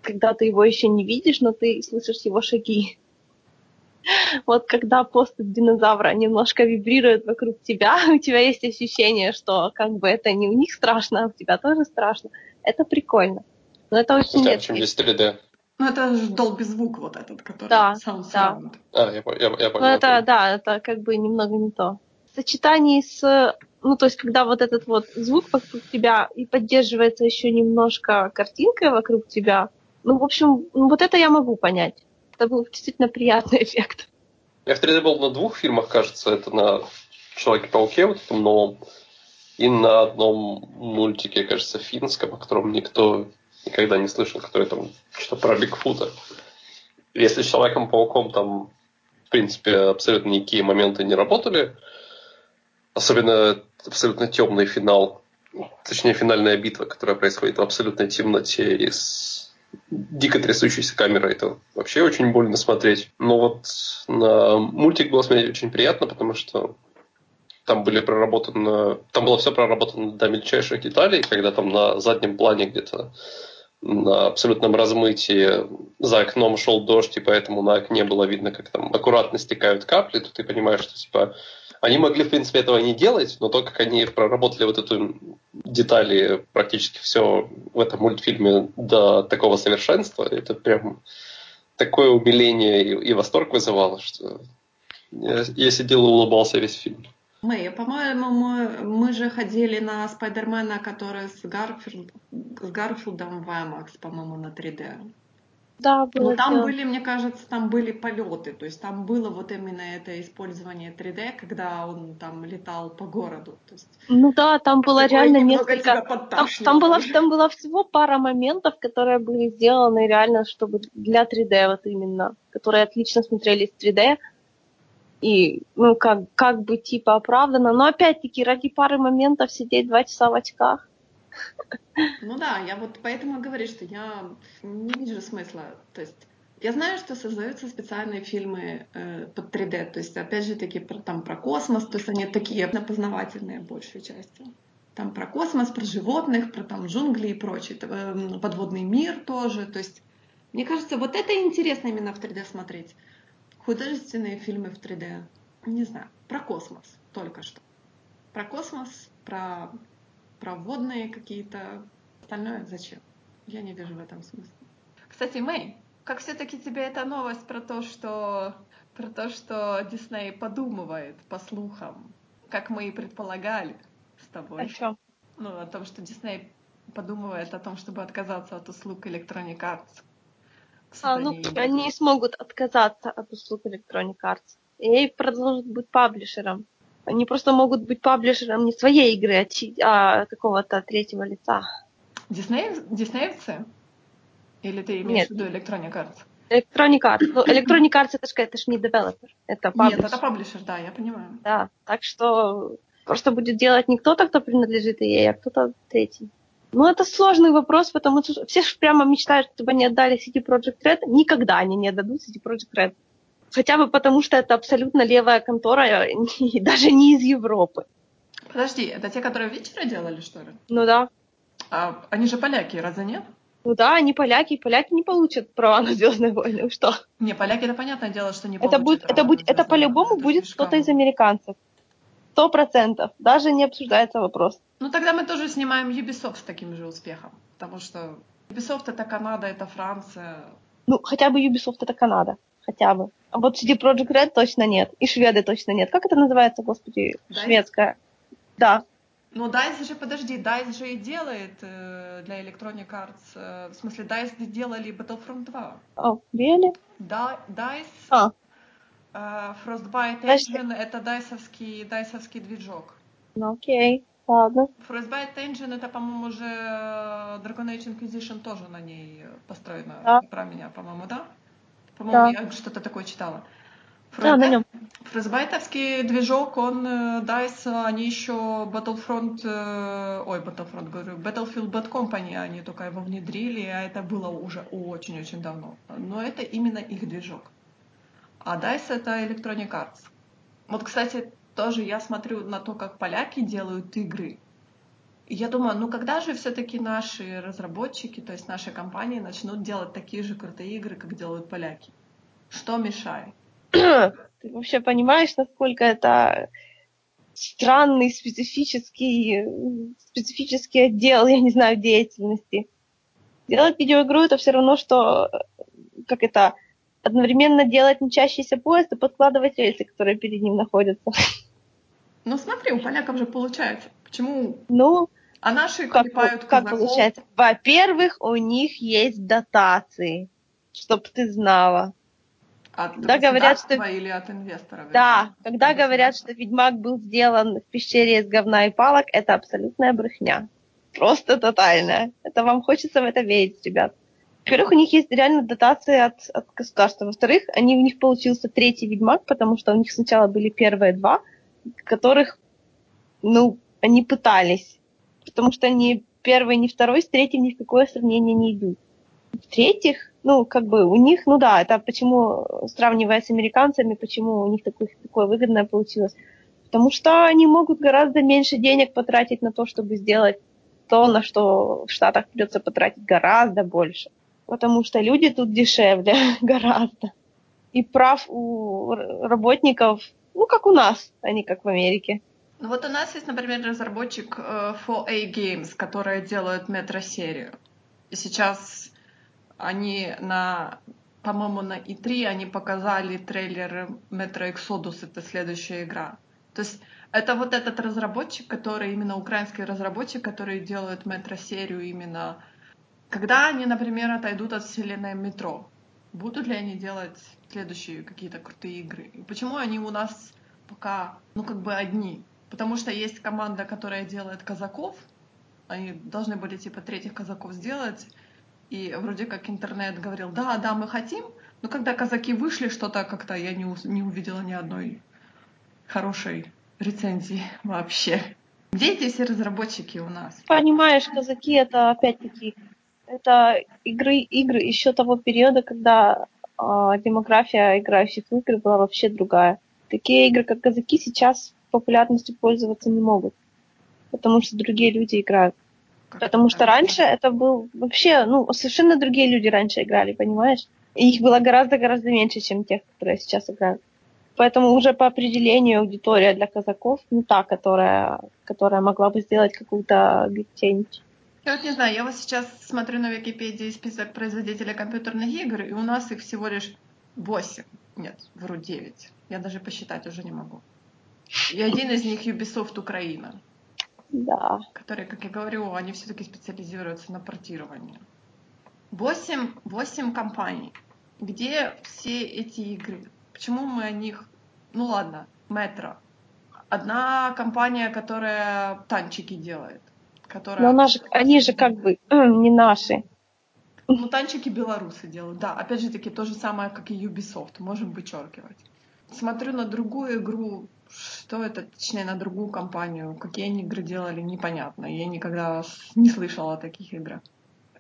[SPEAKER 1] Когда ты его еще не видишь, но ты слышишь его шаги. Вот когда посты динозавра немножко вибрируют вокруг тебя, у тебя есть ощущение, что как бы это не у них страшно, а у тебя тоже страшно. Это прикольно. Но это очень
[SPEAKER 3] редко. чем есть 3D?
[SPEAKER 2] Ну, это же долби звук вот этот, который
[SPEAKER 1] да,
[SPEAKER 2] sound
[SPEAKER 1] да.
[SPEAKER 3] А, я, я, я понял.
[SPEAKER 1] Ну, это, да, это как бы немного не то. В сочетании с... Ну, то есть, когда вот этот вот звук вокруг тебя и поддерживается еще немножко картинкой вокруг тебя, ну, в общем, ну, вот это я могу понять это был действительно приятный эффект.
[SPEAKER 3] Я в 3D был на двух фильмах, кажется. Это на Человеке-пауке, вот этом новом, и на одном мультике, кажется, финском, о котором никто никогда не слышал, который там что про Бигфута. Если с Человеком-пауком там, в принципе, абсолютно никакие моменты не работали, особенно абсолютно темный финал, точнее, финальная битва, которая происходит в абсолютной темноте и с дико трясущейся камерой. Это вообще очень больно смотреть. Но вот на мультик было смотреть очень приятно, потому что там были проработаны, там было все проработано до мельчайших деталей, когда там на заднем плане где-то на абсолютном размытии за окном шел дождь, и поэтому на окне было видно, как там аккуратно стекают капли, то ты понимаешь, что типа они могли, в принципе, этого не делать, но то, как они проработали вот эту детали практически все в этом мультфильме до такого совершенства, это прям такое умиление и, и восторг вызывало, что я, я сидел и улыбался весь фильм.
[SPEAKER 2] Мы, по-моему, мы, мы же ходили на Спайдермена, который с, Гарфилд, с Гарфилдом в IMAX, по-моему, на 3D.
[SPEAKER 1] Да, было
[SPEAKER 2] Но там
[SPEAKER 1] дело.
[SPEAKER 2] были, мне кажется, там были полеты, то есть там было вот именно это использование 3D, когда он там летал по городу. То есть,
[SPEAKER 1] ну да, там было реально несколько...
[SPEAKER 2] Там,
[SPEAKER 1] там, было, там было всего пара моментов, которые были сделаны реально, чтобы для 3D вот именно, которые отлично смотрелись в 3D. И, ну, как, как бы, типа, оправдано. Но, опять-таки, ради пары моментов сидеть два часа в очках.
[SPEAKER 2] Ну да, я вот поэтому говорю, что я не вижу смысла. То есть я знаю, что создаются специальные фильмы э, под 3D, то есть опять же таки про, там про космос, то есть они такие познавательные большей частью. Там про космос, про животных, про там джунгли и прочее, э, подводный мир тоже. То есть мне кажется, вот это интересно именно в 3D смотреть. Художественные фильмы в 3D. Не знаю, про космос только что. Про космос, про, про водные какие-то. Остальное зачем? Я не вижу в этом смысла. Кстати, Мэй, как все-таки тебе эта новость про то, что про то, что Дисней подумывает, по слухам, как мы и предполагали с тобой.
[SPEAKER 1] О чем?
[SPEAKER 2] Ну, о том, что Дисней подумывает о том, чтобы отказаться от услуг Electronic Arts.
[SPEAKER 1] А, ну, они не смогут отказаться от услуг Electronic Arts. EA продолжит быть паблишером. Они просто могут быть паблишером не своей игры, а, чи- а какого-то третьего лица.
[SPEAKER 2] Диснеев... Диснеевцы? Или ты имеешь
[SPEAKER 1] Нет.
[SPEAKER 2] в виду Electronic Arts?
[SPEAKER 1] Electronic Arts. Ну, Electronic Arts это же, это ж не девелопер, это паблишер.
[SPEAKER 2] Нет, это паблишер, да, я понимаю.
[SPEAKER 1] Да, так что просто будет делать не кто-то, кто принадлежит EA, а кто-то третий. Ну, это сложный вопрос, потому что все же прямо мечтают, чтобы они отдали CD Project Red. Никогда они не отдадут CD Project Red. Хотя бы потому, что это абсолютно левая контора, и даже не из Европы.
[SPEAKER 2] Подожди, это те, которые вечера делали, что ли?
[SPEAKER 1] Ну да.
[SPEAKER 2] А, они же поляки, разве нет?
[SPEAKER 1] Ну да, они поляки, поляки не получат права на Звездные войны. Что?
[SPEAKER 2] Не, поляки, это понятное дело, что не
[SPEAKER 1] Это
[SPEAKER 2] получат
[SPEAKER 1] будет, это будет, это
[SPEAKER 2] «Звездные
[SPEAKER 1] по-любому
[SPEAKER 2] войны». Это
[SPEAKER 1] будет
[SPEAKER 2] слишком-
[SPEAKER 1] кто-то из американцев. Сто процентов. Даже не обсуждается вопрос.
[SPEAKER 2] Ну тогда мы тоже снимаем Ubisoft с таким же успехом. Потому что Ubisoft это Канада, это Франция.
[SPEAKER 1] Ну, хотя бы Ubisoft это Канада. Хотя бы. А вот CD Projekt Red точно нет. И шведы точно нет. Как это называется, господи,
[SPEAKER 2] DICE?
[SPEAKER 1] шведская? Да.
[SPEAKER 2] Ну DICE же, подожди, DICE же и делает э, для Electronic Arts. э, в смысле, DICE делали Battlefront 2.
[SPEAKER 1] О, really?
[SPEAKER 2] Да, DICE,
[SPEAKER 1] А,
[SPEAKER 2] э, Frostbite. Engine это дайсовский, дайсовский движок.
[SPEAKER 1] ну окей. Ладно.
[SPEAKER 2] Frostbite Engine это, по-моему, уже э, Dragon Age Inquisition тоже на ней построена.
[SPEAKER 1] Да.
[SPEAKER 2] Про меня, по-моему, да? По-моему, я что-то такое читала.
[SPEAKER 1] Да, на нем.
[SPEAKER 2] Движок, он, э, DICE, они еще Battlefront, э, ой, Battlefront, говорю, Battlefield Bad Company, они только его внедрили, а это было уже очень-очень давно. Но это именно их движок. А DICE это Electronic Arts. Вот, кстати, тоже я смотрю на то, как поляки делают игры. Я думаю, ну когда же все-таки наши разработчики, то есть наши компании начнут делать такие же крутые игры, как делают поляки? Что мешает?
[SPEAKER 1] Ты вообще понимаешь, насколько это странный, специфический, специфический отдел, я не знаю, деятельности. Делать видеоигру это все равно, что э, как это одновременно делать мчащийся поезд и подкладывать рельсы, которые перед ним находятся.
[SPEAKER 2] Ну смотри, у поляков же получается. Почему?
[SPEAKER 1] Ну,
[SPEAKER 2] А наши
[SPEAKER 1] как,
[SPEAKER 2] клепают
[SPEAKER 1] как
[SPEAKER 2] казаков.
[SPEAKER 1] получается? Во-первых, у них есть дотации, чтоб ты знала.
[SPEAKER 2] От
[SPEAKER 1] Да, говорят, что-
[SPEAKER 2] или от инвесторов?
[SPEAKER 1] Да, когда говорят, что Ведьмак был сделан в пещере из говна и палок, это абсолютная брехня. Просто тотальная. Это вам хочется в это верить, ребят. Во-первых, у них есть реально дотации от, от государства. Во-вторых, они, у них получился третий Ведьмак, потому что у них сначала были первые два, которых, ну, они пытались. Потому что ни первый, ни второй с третьим ни в какое сравнение не идут. В-третьих, ну, как бы у них, ну да, это почему, сравнивая с американцами, почему у них такое, такое выгодное получилось. Потому что они могут гораздо меньше денег потратить на то, чтобы сделать то, на что в Штатах придется потратить гораздо больше. Потому что люди тут дешевле гораздо. И прав у работников, ну, как у нас, а не как в Америке.
[SPEAKER 2] Ну вот у нас есть, например, разработчик э, 4A Games, которые делают метро-серию. И сейчас они на, по-моему, на E3 они показали трейлер Metro Exodus, это следующая игра. То есть это вот этот разработчик, который именно украинский разработчик, который делает метро-серию именно... Когда они, например, отойдут от вселенной метро, будут ли они делать следующие какие-то крутые игры? И почему они у нас пока, ну, как бы одни? Потому что есть команда, которая делает казаков. Они должны были типа третьих казаков сделать. И вроде как интернет говорил, да, да, мы хотим, Но когда казаки вышли, что-то как-то я не, не увидела ни одной хорошей рецензии вообще. Где здесь разработчики у нас?
[SPEAKER 1] Понимаешь, казаки это опять-таки это игры, игры еще того периода, когда э, демография играющих в игры была вообще другая. Такие игры, как казаки, сейчас популярностью пользоваться не могут, потому что другие люди играют. Как потому что раньше это был вообще, ну, совершенно другие люди раньше играли, понимаешь? И их было гораздо-гораздо меньше, чем тех, которые сейчас играют. Поэтому уже по определению аудитория для казаков не та, которая, которая могла бы сделать какую-то гектенить.
[SPEAKER 2] Я вот не знаю, я вот сейчас смотрю на Википедии список производителей компьютерных игр, и у нас их всего лишь 8. Нет, вру 9. Я даже посчитать уже не могу. И один из них Ubisoft Украина.
[SPEAKER 1] Да.
[SPEAKER 2] Которые, как я говорю, они все-таки специализируются на портировании. 8, 8 компаний. Где все эти игры? Почему мы о них... Ну ладно, Метро. Одна компания, которая танчики делает. Которая...
[SPEAKER 1] Но она же, они же как бы не наши.
[SPEAKER 2] Ну, танчики белорусы делают. Да, опять же таки, то же самое, как и Ubisoft. Можем вычеркивать. Смотрю на другую игру, что это, точнее, на другую компанию. Какие они игры делали, непонятно. Я никогда не слышала о таких играх.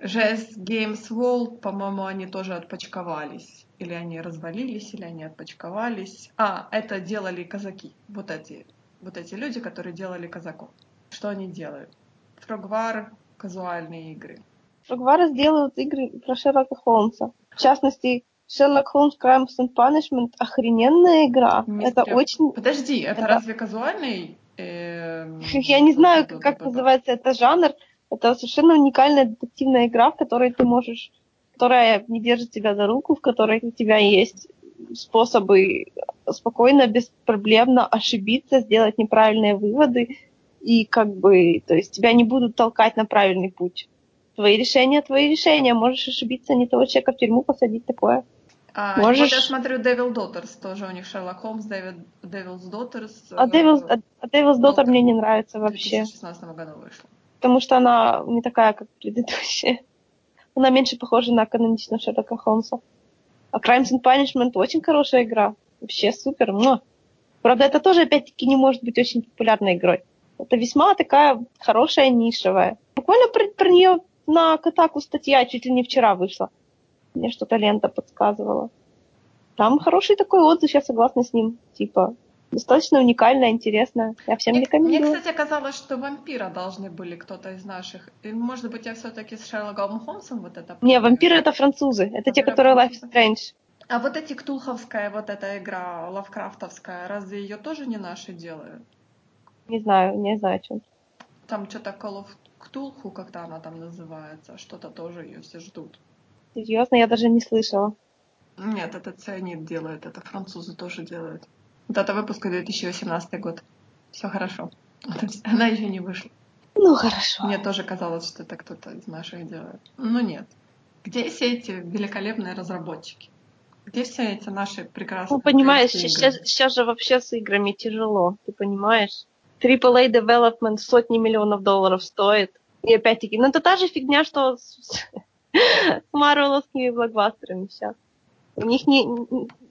[SPEAKER 2] JS Games World, по-моему, они тоже отпочковались. Или они развалились, или они отпочковались. А, это делали казаки. Вот эти, вот эти люди, которые делали казаков. Что они делают? Фрогвар, казуальные игры.
[SPEAKER 1] Фрогвары сделают игры про Шерлока Холмса. В частности, Sherlock Holmes Crimes and Punishment охрененная игра.
[SPEAKER 2] Мистер... Это очень... Подожди, это, это... разве казуальный?
[SPEAKER 1] Эм... Я не знаю, как называется это жанр. Это совершенно уникальная детективная игра, в которой ты можешь, которая не держит тебя за руку, в которой у тебя есть способы спокойно, беспроблемно ошибиться, сделать неправильные выводы, и как бы, то есть тебя не будут толкать на правильный путь. Твои решения, твои решения. Можешь ошибиться, не того человека в тюрьму посадить, такое.
[SPEAKER 2] А, Можешь... Вот я смотрю Devil Daughters, тоже у них Шерлок Холмс, Дэвид, Devil's Daughters.
[SPEAKER 1] А Devil's, а, а Devil's Daughter мне не нравится вообще.
[SPEAKER 2] В 2016 году вышла
[SPEAKER 1] потому что она не такая, как предыдущая. Она меньше похожа на каноничного Шерлока Холмса. А Crimes and Punishment очень хорошая игра. Вообще супер. Но. Правда, это тоже, опять-таки, не может быть очень популярной игрой. Это весьма такая хорошая, нишевая. Буквально про, про нее на Катаку статья чуть ли не вчера вышла. Мне что-то лента подсказывала. Там хороший такой отзыв, я согласна с ним. Типа, достаточно уникальная, интересная. Я всем мне, рекомендую.
[SPEAKER 2] Мне, кстати, казалось, что вампира должны были кто-то из наших. И, может быть, я все-таки с Шерлоком Холмсом вот это...
[SPEAKER 1] Не, вампиры это французы. Это вампиры те, которые Life is Strange.
[SPEAKER 2] А вот эти ктулховская вот эта игра, лавкрафтовская, разве ее тоже не наши делают?
[SPEAKER 1] Не знаю, не знаю, о чем.
[SPEAKER 2] Там что-то Call of Ктулху, как-то она там называется, что-то тоже ее все ждут.
[SPEAKER 1] Серьезно, я даже не слышала.
[SPEAKER 2] Нет, это Цианид делает, это французы тоже делают. Дата выпуска 2018 год. Все хорошо. Она еще не вышла.
[SPEAKER 1] Ну, хорошо.
[SPEAKER 2] Мне тоже казалось, что это кто-то из наших делает. Ну, нет. Где все эти великолепные разработчики? Где все эти наши прекрасные
[SPEAKER 1] Ну, понимаешь, сейчас, сейчас же вообще с играми тяжело, ты понимаешь? AAA Development сотни миллионов долларов стоит. И опять-таки, ну это та же фигня, что с, с марвеловскими блокбастерами сейчас. У них не,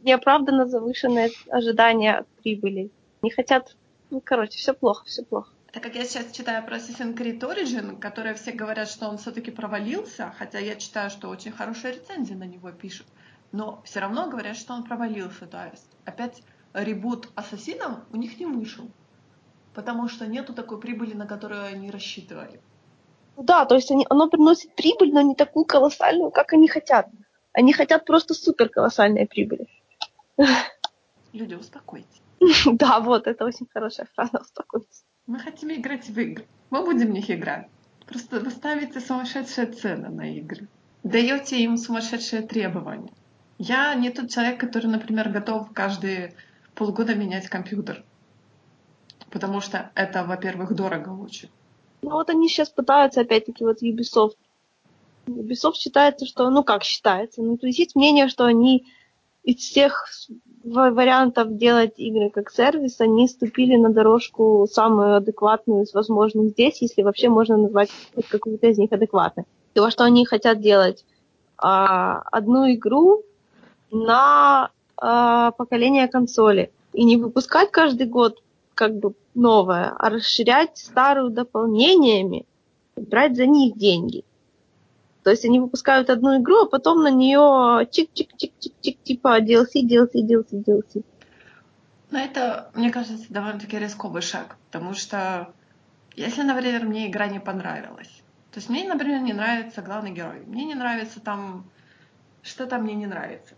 [SPEAKER 1] неоправданно завышенные ожидания от прибыли. Не хотят... Ну, короче, все плохо, все плохо.
[SPEAKER 2] Так как я сейчас читаю про Assassin's Creed Origin, которые все говорят, что он все-таки провалился, хотя я читаю, что очень хорошие рецензии на него пишут, но все равно говорят, что он провалился. То есть опять ребут Ассасинов у них не вышел, потому что нету такой прибыли, на которую они рассчитывали.
[SPEAKER 1] Да, то есть они, оно приносит прибыль, но не такую колоссальную, как они хотят. Они хотят просто супер колоссальной прибыли.
[SPEAKER 2] Люди, успокойтесь.
[SPEAKER 1] Да, вот, это очень хорошая фраза, успокойтесь.
[SPEAKER 2] Мы хотим играть в игры. Мы будем в них играть. Просто вы ставите сумасшедшие цены на игры. Даете им сумасшедшие требования. Я не тот человек, который, например, готов каждые полгода менять компьютер. Потому что это, во-первых, дорого очень.
[SPEAKER 1] Ну вот они сейчас пытаются, опять-таки, вот Ubisoft Ubisoft считается, что, ну как считается, ну то есть есть мнение, что они из всех вариантов делать игры как сервис, они ступили на дорожку самую адекватную из возможных здесь, если вообще можно назвать какую-то из них адекватной. То, что они хотят делать а, одну игру, на э, поколение консоли. И не выпускать каждый год как бы новое, а расширять старую дополнениями, брать за них деньги. То есть они выпускают одну игру, а потом на нее чик-чик-чик-чик-чик, типа DLC, DLC, DLC, DLC.
[SPEAKER 2] Ну, это, мне кажется, довольно-таки рисковый шаг, потому что если, например, мне игра не понравилась, то есть мне, например, не нравится главный герой, мне не нравится там, что-то мне не нравится.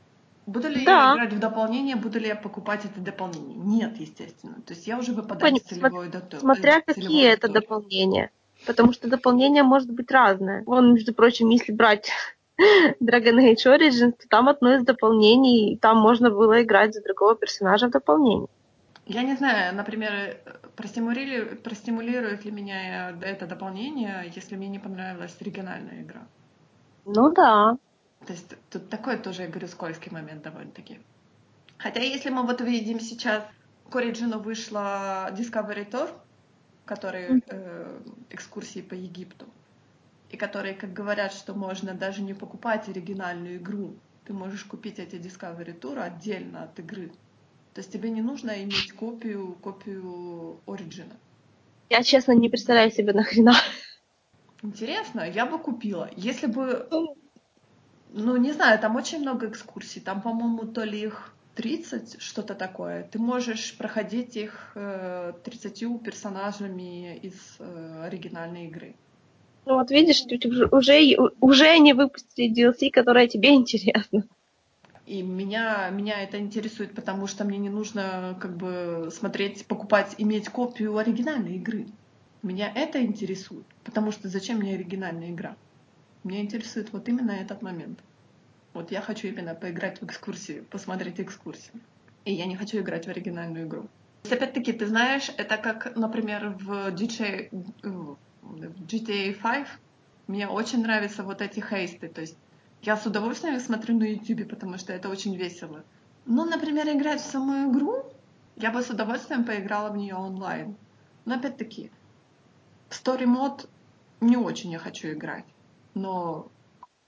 [SPEAKER 2] Буду ли да. я играть в дополнение, буду ли я покупать это дополнение? Нет, естественно. То есть я уже выпадаю из целевой
[SPEAKER 1] даты. Смотря э, какие это дополнения. Потому что дополнение может быть разное. Вон, между прочим, если брать Dragon Age Origins, то там одно из дополнений, и там можно было играть за другого персонажа в дополнении.
[SPEAKER 2] Я не знаю, например, простимулирует, простимулирует ли меня это дополнение, если мне не понравилась оригинальная игра.
[SPEAKER 1] Ну да.
[SPEAKER 2] То есть тут такой тоже, я говорю, скользкий момент довольно-таки. Хотя если мы вот видим сейчас, к Ориджину вышла Discovery Tour, которые э, экскурсии по Египту, и которые, как говорят, что можно даже не покупать оригинальную игру, ты можешь купить эти Discovery Tour отдельно от игры. То есть тебе не нужно иметь копию, копию Ориджина.
[SPEAKER 1] Я, честно, не представляю себе нахрена.
[SPEAKER 2] Интересно, я бы купила. Если бы ну, не знаю, там очень много экскурсий. Там, по-моему, то ли их 30, что-то такое. Ты можешь проходить их э, 30 персонажами из э, оригинальной игры.
[SPEAKER 1] Ну вот видишь, уже, уже они выпустили DLC, которая тебе интересна.
[SPEAKER 2] И меня, меня это интересует, потому что мне не нужно как бы смотреть, покупать, иметь копию оригинальной игры. Меня это интересует, потому что зачем мне оригинальная игра? Меня интересует вот именно этот момент. Вот я хочу именно поиграть в экскурсии, посмотреть экскурсию. И я не хочу играть в оригинальную игру. Опять-таки, ты знаешь, это как, например, в DJ, в GTA 5 мне очень нравятся вот эти хейсты. То есть я с удовольствием смотрю на YouTube, потому что это очень весело. Но, например, играть в саму игру, я бы с удовольствием поиграла в нее онлайн. Но опять-таки, в Story Mode не очень я хочу играть. Но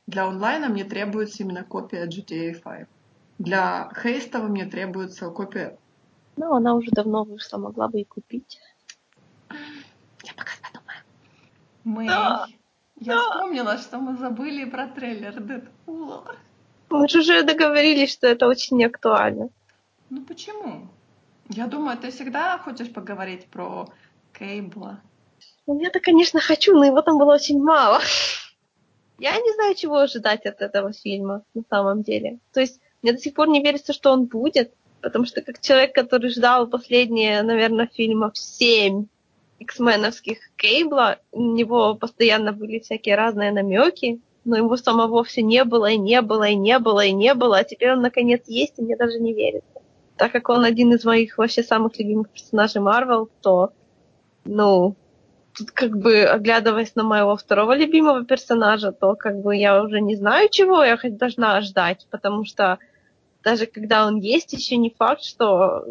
[SPEAKER 2] для онлайна мне требуется именно копия GTA 5. Для хейстова мне требуется копия...
[SPEAKER 1] Ну, она уже давно вышла, могла бы и купить.
[SPEAKER 2] Я пока подумаю. Мы... Да. Я да. вспомнила, что мы забыли про трейлер Дэдпула.
[SPEAKER 1] Мы же уже договорились, что это очень неактуально.
[SPEAKER 2] Ну почему? Я думаю, ты всегда хочешь поговорить про Кейбла.
[SPEAKER 1] Ну, я-то, конечно, хочу, но его там было очень мало. Я не знаю, чего ожидать от этого фильма на самом деле. То есть мне до сих пор не верится, что он будет, потому что как человек, который ждал последние, наверное, фильмов семь X-меновских Кейбла, у него постоянно были всякие разные намеки, но его самого все не было, и не было, и не было, и не было, а теперь он наконец есть, и мне даже не верится. Так как он один из моих вообще самых любимых персонажей Марвел, то, ну, тут как бы, оглядываясь на моего второго любимого персонажа, то как бы я уже не знаю, чего я хоть должна ждать, потому что даже когда он есть, еще не факт, что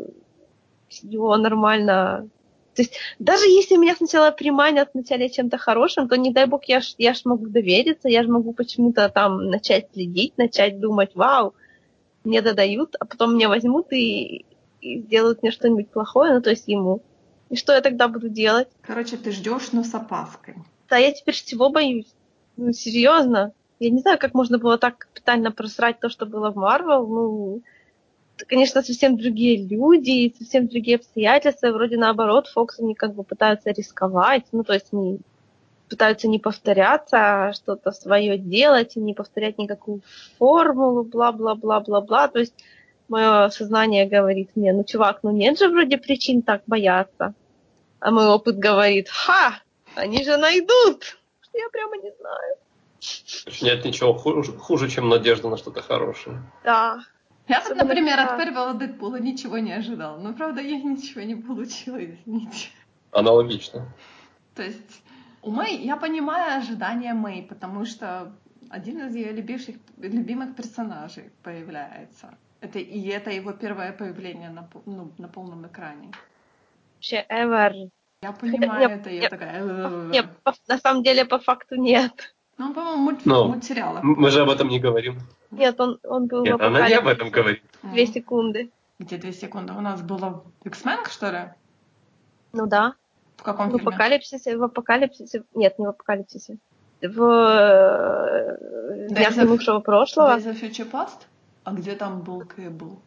[SPEAKER 1] его нормально... То есть даже если меня сначала приманят вначале чем-то хорошим, то не дай бог я ж, я ж могу довериться, я же могу почему-то там начать следить, начать думать, вау, мне додают, а потом меня возьмут и, и сделают мне что-нибудь плохое, ну то есть ему. И что я тогда буду делать?
[SPEAKER 2] Короче, ты ждешь, но с опаской.
[SPEAKER 1] Да, я теперь всего боюсь. Ну, серьезно. Я не знаю, как можно было так капитально просрать то, что было в Марвел. Ну, конечно, совсем другие люди, совсем другие обстоятельства. Вроде наоборот, Фокс, они как бы пытаются рисковать. Ну, то есть они пытаются не повторяться, а что-то свое делать, и не повторять никакую формулу, бла-бла-бла-бла-бла. То есть мое сознание говорит мне, ну, чувак, ну нет же вроде причин так бояться. А мой опыт говорит, ха, они же найдут. Я прямо не знаю.
[SPEAKER 3] Нет ничего хуже, хуже, чем надежда на что-то хорошее.
[SPEAKER 1] Да.
[SPEAKER 2] Я вот, например, от первого Дэдпула ничего не ожидал. Но, правда, я ничего не получила, извините.
[SPEAKER 3] Аналогично.
[SPEAKER 2] То есть у Мэй, я понимаю ожидания Мэй, потому что один из ее любимых, любимых персонажей появляется. Это, и это его первое появление на, ну, на полном экране
[SPEAKER 1] вообще ever.
[SPEAKER 2] Я понимаю это, я такая...
[SPEAKER 1] Нет, на самом деле, по факту нет.
[SPEAKER 2] Ну, он, по-моему, мульт...
[SPEAKER 3] Ну,
[SPEAKER 2] мультсериала.
[SPEAKER 3] Мы же об этом не говорим.
[SPEAKER 1] Нет, он, он был
[SPEAKER 3] Нет,
[SPEAKER 1] в
[SPEAKER 3] она не об этом говорит.
[SPEAKER 1] Две секунды.
[SPEAKER 2] Где две секунды? У нас было в X-Men, что ли?
[SPEAKER 1] Ну да.
[SPEAKER 2] В каком
[SPEAKER 1] В
[SPEAKER 2] фильме?
[SPEAKER 1] апокалипсисе, в апокалипсисе, нет, не в апокалипсисе. В э, днях
[SPEAKER 2] of-
[SPEAKER 1] минувшего прошлого,
[SPEAKER 2] Days of Future Past? А где там был Кейбл?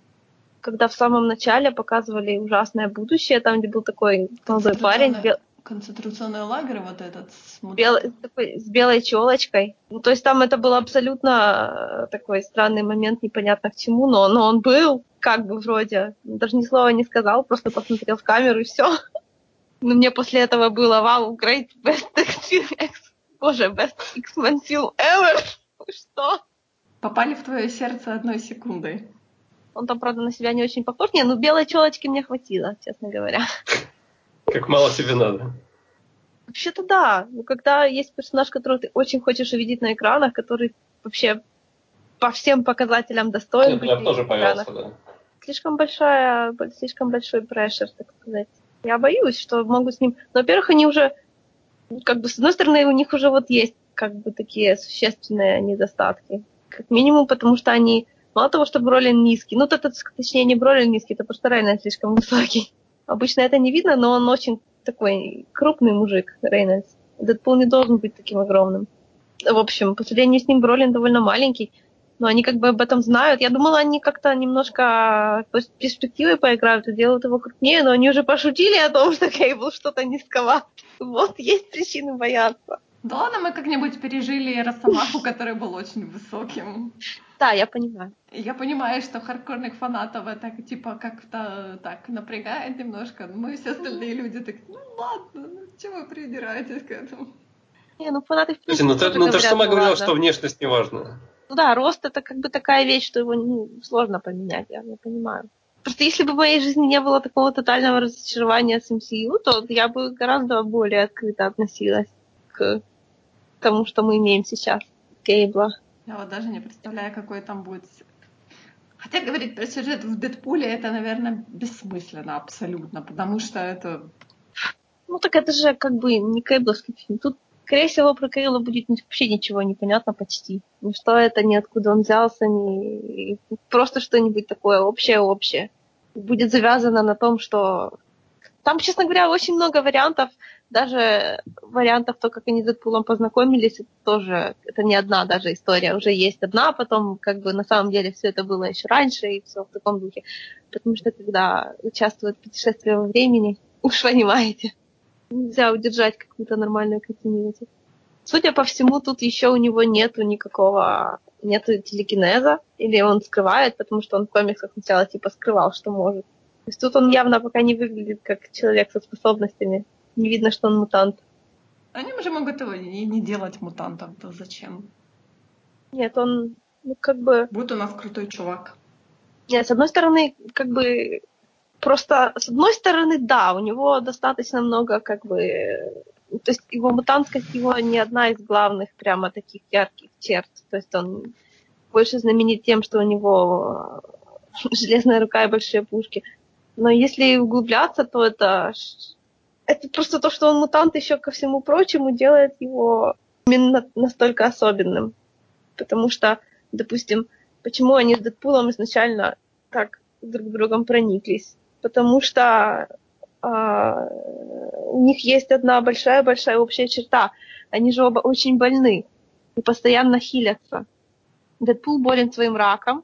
[SPEAKER 1] когда в самом начале показывали ужасное будущее, там, где был такой молодой парень бел-
[SPEAKER 2] Концентрационный лагерь вот этот с
[SPEAKER 1] бел- такой, с белой челочкой. Ну, то есть там это был абсолютно э, такой странный момент, непонятно к чему, но, но он был, как бы вроде, даже ни слова не сказал, просто посмотрел в камеру и все. Но мне после этого было вау, great, best X, боже, best X-Men film ever. Что?
[SPEAKER 2] Попали в твое сердце одной секундой.
[SPEAKER 1] Он там, правда, на себя не очень похож. Не, ну белой челочки мне хватило, честно говоря.
[SPEAKER 3] Как мало тебе надо.
[SPEAKER 1] Вообще-то да. Но когда есть персонаж, которого ты очень хочешь увидеть на экранах, который вообще по всем показателям достоин
[SPEAKER 3] Нет,
[SPEAKER 1] быть
[SPEAKER 3] я тоже повелся, да.
[SPEAKER 1] Слишком большая, слишком большой прешер, так сказать. Я боюсь, что могу с ним... Ну, во-первых, они уже, как бы, с одной стороны, у них уже вот есть, как бы, такие существенные недостатки. Как минимум, потому что они, мало того, что Бролин низкий, ну, это, точнее, не Бролин низкий, это просто Рейнольд слишком высокий. Обычно это не видно, но он очень такой крупный мужик, Рейнольдс. Дэдпул не должен быть таким огромным. В общем, по сравнению с ним Бролин довольно маленький, но они как бы об этом знают. Я думала, они как-то немножко перспективой поиграют и делают его крупнее, но они уже пошутили о том, что Кейбл что-то низковат. Вот есть причины бояться.
[SPEAKER 2] Да ладно, мы как-нибудь пережили Росомаху, который был очень высоким.
[SPEAKER 1] Да, я понимаю.
[SPEAKER 2] Я понимаю, что хардкорных фанатов это типа как-то так напрягает немножко. но Мы все остальные люди так, ну ладно, ну чего вы придираетесь к этому?
[SPEAKER 1] Не, ну фанаты в
[SPEAKER 3] Слушай,
[SPEAKER 1] принципе,
[SPEAKER 3] ну ты, ну ты же
[SPEAKER 1] говорят,
[SPEAKER 3] сама
[SPEAKER 1] ну
[SPEAKER 3] говорила,
[SPEAKER 1] ладно.
[SPEAKER 3] что внешность не важна.
[SPEAKER 1] Ну да, рост это как бы такая вещь, что его ну, сложно поменять, я, я понимаю. Просто если бы в моей жизни не было такого тотального разочарования с MCU, то я бы гораздо более открыто относилась к тому, что мы имеем сейчас. Кейбла.
[SPEAKER 2] Я вот даже не представляю, какой там будет... Хотя говорить про сюжет в Дэдпуле это, наверное, бессмысленно абсолютно, потому что это...
[SPEAKER 1] Ну так это же как бы не кейбловский фильм. Тут, скорее всего, про Кейла будет вообще ничего не понятно почти. Ни что это, ни откуда он взялся, ни... Просто что-нибудь такое общее-общее. Будет завязано на том, что... Там, честно говоря, очень много вариантов. Даже вариантов, то, как они с Дэдпулом познакомились, это тоже... Это не одна даже история. Уже есть одна, потом как бы на самом деле все это было еще раньше, и все в таком духе. Потому что когда участвует в путешествии во времени, уж понимаете, нельзя удержать какую-то нормальную континьюти. Судя по всему, тут еще у него нету никакого, нету телекинеза, или он скрывает, потому что он в комиксах сначала типа скрывал, что может. То есть тут он явно пока не выглядит как человек со способностями. Не видно, что он мутант.
[SPEAKER 2] Они же могут его и не делать мутантов, то зачем?
[SPEAKER 1] Нет, он ну, как бы...
[SPEAKER 2] Будет у нас крутой чувак.
[SPEAKER 1] Нет, с одной стороны, как бы... Просто, с одной стороны, да, у него достаточно много, как бы... То есть его мутантскость его не одна из главных прямо таких ярких черт. То есть он больше знаменит тем, что у него железная рука и большие пушки. Но если углубляться, то это... Это просто то, что он мутант еще ко всему прочему, делает его именно настолько особенным. Потому что, допустим, почему они с Дэдпулом изначально так друг другом прониклись? Потому что а, у них есть одна большая-большая общая черта. Они же оба очень больны и постоянно хилятся. Дэдпул болен своим раком,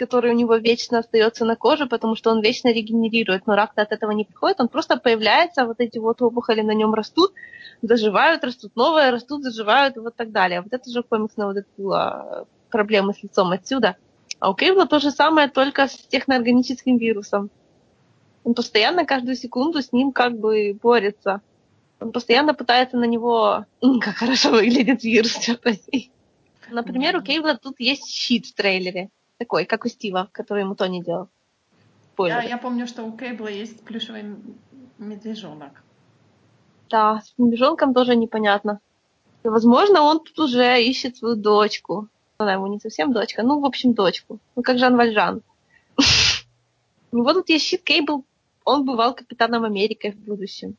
[SPEAKER 1] который у него вечно остается на коже, потому что он вечно регенерирует. Но рак от этого не приходит, он просто появляется, вот эти вот опухоли на нем растут, заживают, растут новые, растут, заживают и вот так далее. Вот это же комиксного Дэдпула проблемы с лицом отсюда. А у Кейбла то же самое, только с техноорганическим вирусом. Он постоянно каждую секунду с ним как бы борется. Он постоянно пытается на него... Как хорошо выглядит вирус, черт возьми. Например, у Кейбла тут есть щит в трейлере. Такой, как у Стива, который ему Тони делал.
[SPEAKER 2] Я,
[SPEAKER 1] Спойлеры.
[SPEAKER 2] я помню, что у Кейбла есть плюшевый медвежонок.
[SPEAKER 1] Да, с медвежонком тоже непонятно. Возможно, он тут уже ищет свою дочку. Она ему не совсем дочка, ну, в общем, дочку. Ну, как Жан Вальжан. У него тут есть щит Кейбл, он бывал капитаном Америки в будущем.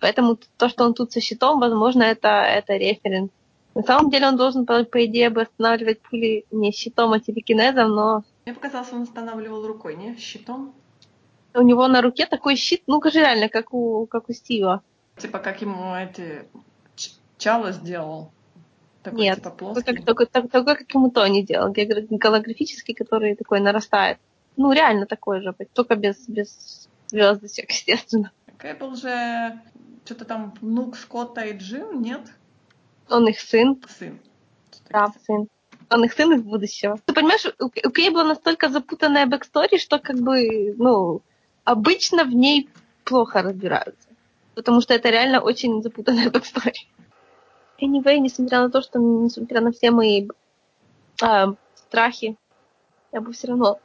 [SPEAKER 1] Поэтому то, что он тут со щитом, возможно, это, это референс На самом деле он должен, по, по идее, бы останавливать пули не щитом, а телекинезом, но
[SPEAKER 2] Мне показалось, он останавливал рукой, не? Щитом?
[SPEAKER 1] у него на руке такой щит, ну, же реально, как у, как у Стива.
[SPEAKER 2] Типа как ему эти Чало сделал. Такой
[SPEAKER 1] Нет,
[SPEAKER 2] типа плоский.
[SPEAKER 1] как, такой, так- такой, как ему Тони делал, голографический, который такой нарастает. Ну, реально такой же, только без, без звездочек, естественно.
[SPEAKER 2] Кэбл же что-то там внук Скотта и Джин, нет?
[SPEAKER 1] Он их сын,
[SPEAKER 2] Сын.
[SPEAKER 1] да, сын. Он их сын из будущего. Ты понимаешь, у, у Кейбла настолько запутанная backstory, что как бы, ну, обычно в ней плохо разбираются. Потому что это реально очень запутанная backstory. Anyway, несмотря на то, что несмотря на все мои а, страхи, я бы все равно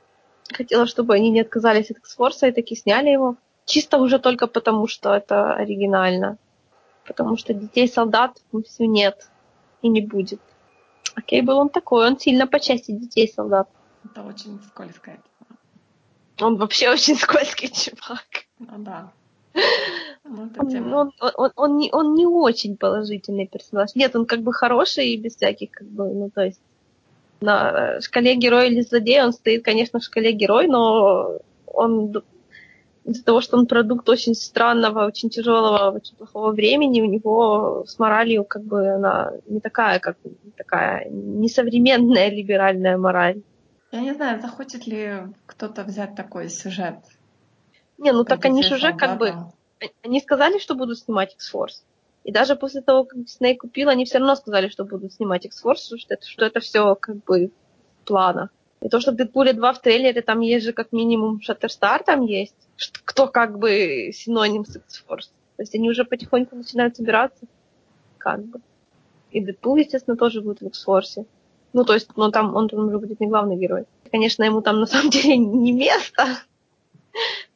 [SPEAKER 1] хотела, чтобы они не отказались от X-Force и таки сняли его. Чисто уже только потому, что это оригинально. Потому что детей-солдат все нет и не будет. А Кейбл он такой, он сильно по части детей-солдат.
[SPEAKER 2] Это очень скользкая тема.
[SPEAKER 1] Он вообще очень скользкий чувак.
[SPEAKER 2] Ну да. Ну,
[SPEAKER 1] Он, он, он, он не, он не очень положительный персонаж. Нет, он как бы хороший и без всяких, как бы, ну, то есть на шкале герой или злодей он стоит, конечно, в шкале герой, но он из-за того, что он продукт очень странного, очень тяжелого, очень плохого времени, у него с моралью как бы она не такая, как такая несовременная либеральная мораль.
[SPEAKER 2] Я не знаю, захочет ли кто-то взять такой сюжет.
[SPEAKER 1] Не, ну так они же уже как бы. Они сказали, что будут снимать X-Force. И даже после того, как Дисней купил, они все равно сказали, что будут снимать X-Force, что это, что это все как бы в планах. И то, что в Дэдпуле 2 в трейлере, там есть же как минимум Шаттерстар там есть, кто как бы синоним с X-Force. То есть они уже потихоньку начинают собираться. Как бы. И Дэдпул, естественно, тоже будет в X-Force. Ну, то есть, ну, там он там уже будет не главный герой. Конечно, ему там на самом деле не место,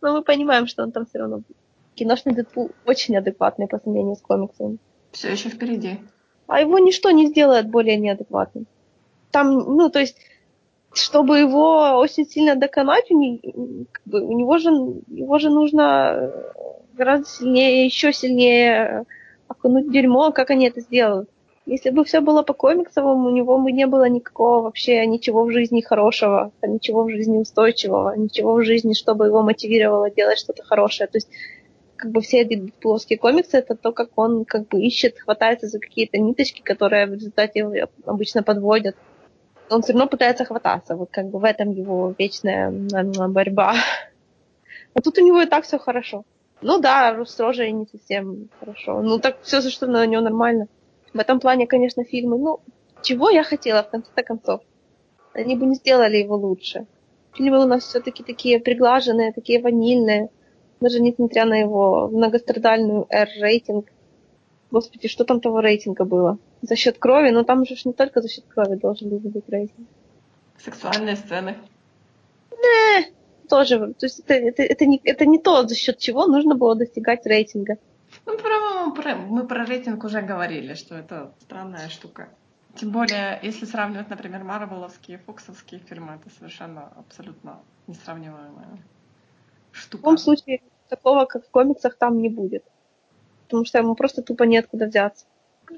[SPEAKER 1] но мы понимаем, что он там все равно будет. Киношный Дэдпул очень адекватный по сравнению с комиксами.
[SPEAKER 2] Все еще впереди.
[SPEAKER 1] А его ничто не сделает более неадекватным. Там, ну, то есть, чтобы его очень сильно доконать, у, него же его же нужно э, гораздо сильнее, еще сильнее окунуть в дерьмо, как они это сделают. Если бы все было по комиксовому, у него бы не было никакого вообще ничего в жизни хорошего, ничего в жизни устойчивого, ничего в жизни, чтобы его мотивировало делать что-то хорошее. То есть как бы все эти плоские комиксы, это то, как он как бы ищет, хватается за какие-то ниточки, которые в результате обычно подводят. Он все равно пытается хвататься. Вот как бы в этом его вечная борьба. А тут у него и так все хорошо. Ну да, с рожей не совсем хорошо. Ну так все, что на него нормально. В этом плане, конечно, фильмы, ну, чего я хотела в конце концов? Они бы не сделали его лучше. Фильмы у нас все-таки такие приглаженные, такие ванильные даже несмотря на его многострадальную R-рейтинг. Господи, что там того рейтинга было? За счет крови, но там же не только за счет крови должен был быть рейтинг.
[SPEAKER 2] Сексуальные сцены.
[SPEAKER 1] Тоже, то есть это, это, это, не, это не то, за счет чего нужно было достигать рейтинга.
[SPEAKER 2] Ну, про, про- мы про рейтинг уже говорили, что это странная штука. Тем более, если сравнивать, например, марвеловские и фоксовские фильмы, это совершенно абсолютно несравниваемая
[SPEAKER 1] В
[SPEAKER 2] штука.
[SPEAKER 1] любом случае, такого, как в комиксах, там не будет. Потому что ему просто тупо неоткуда взяться.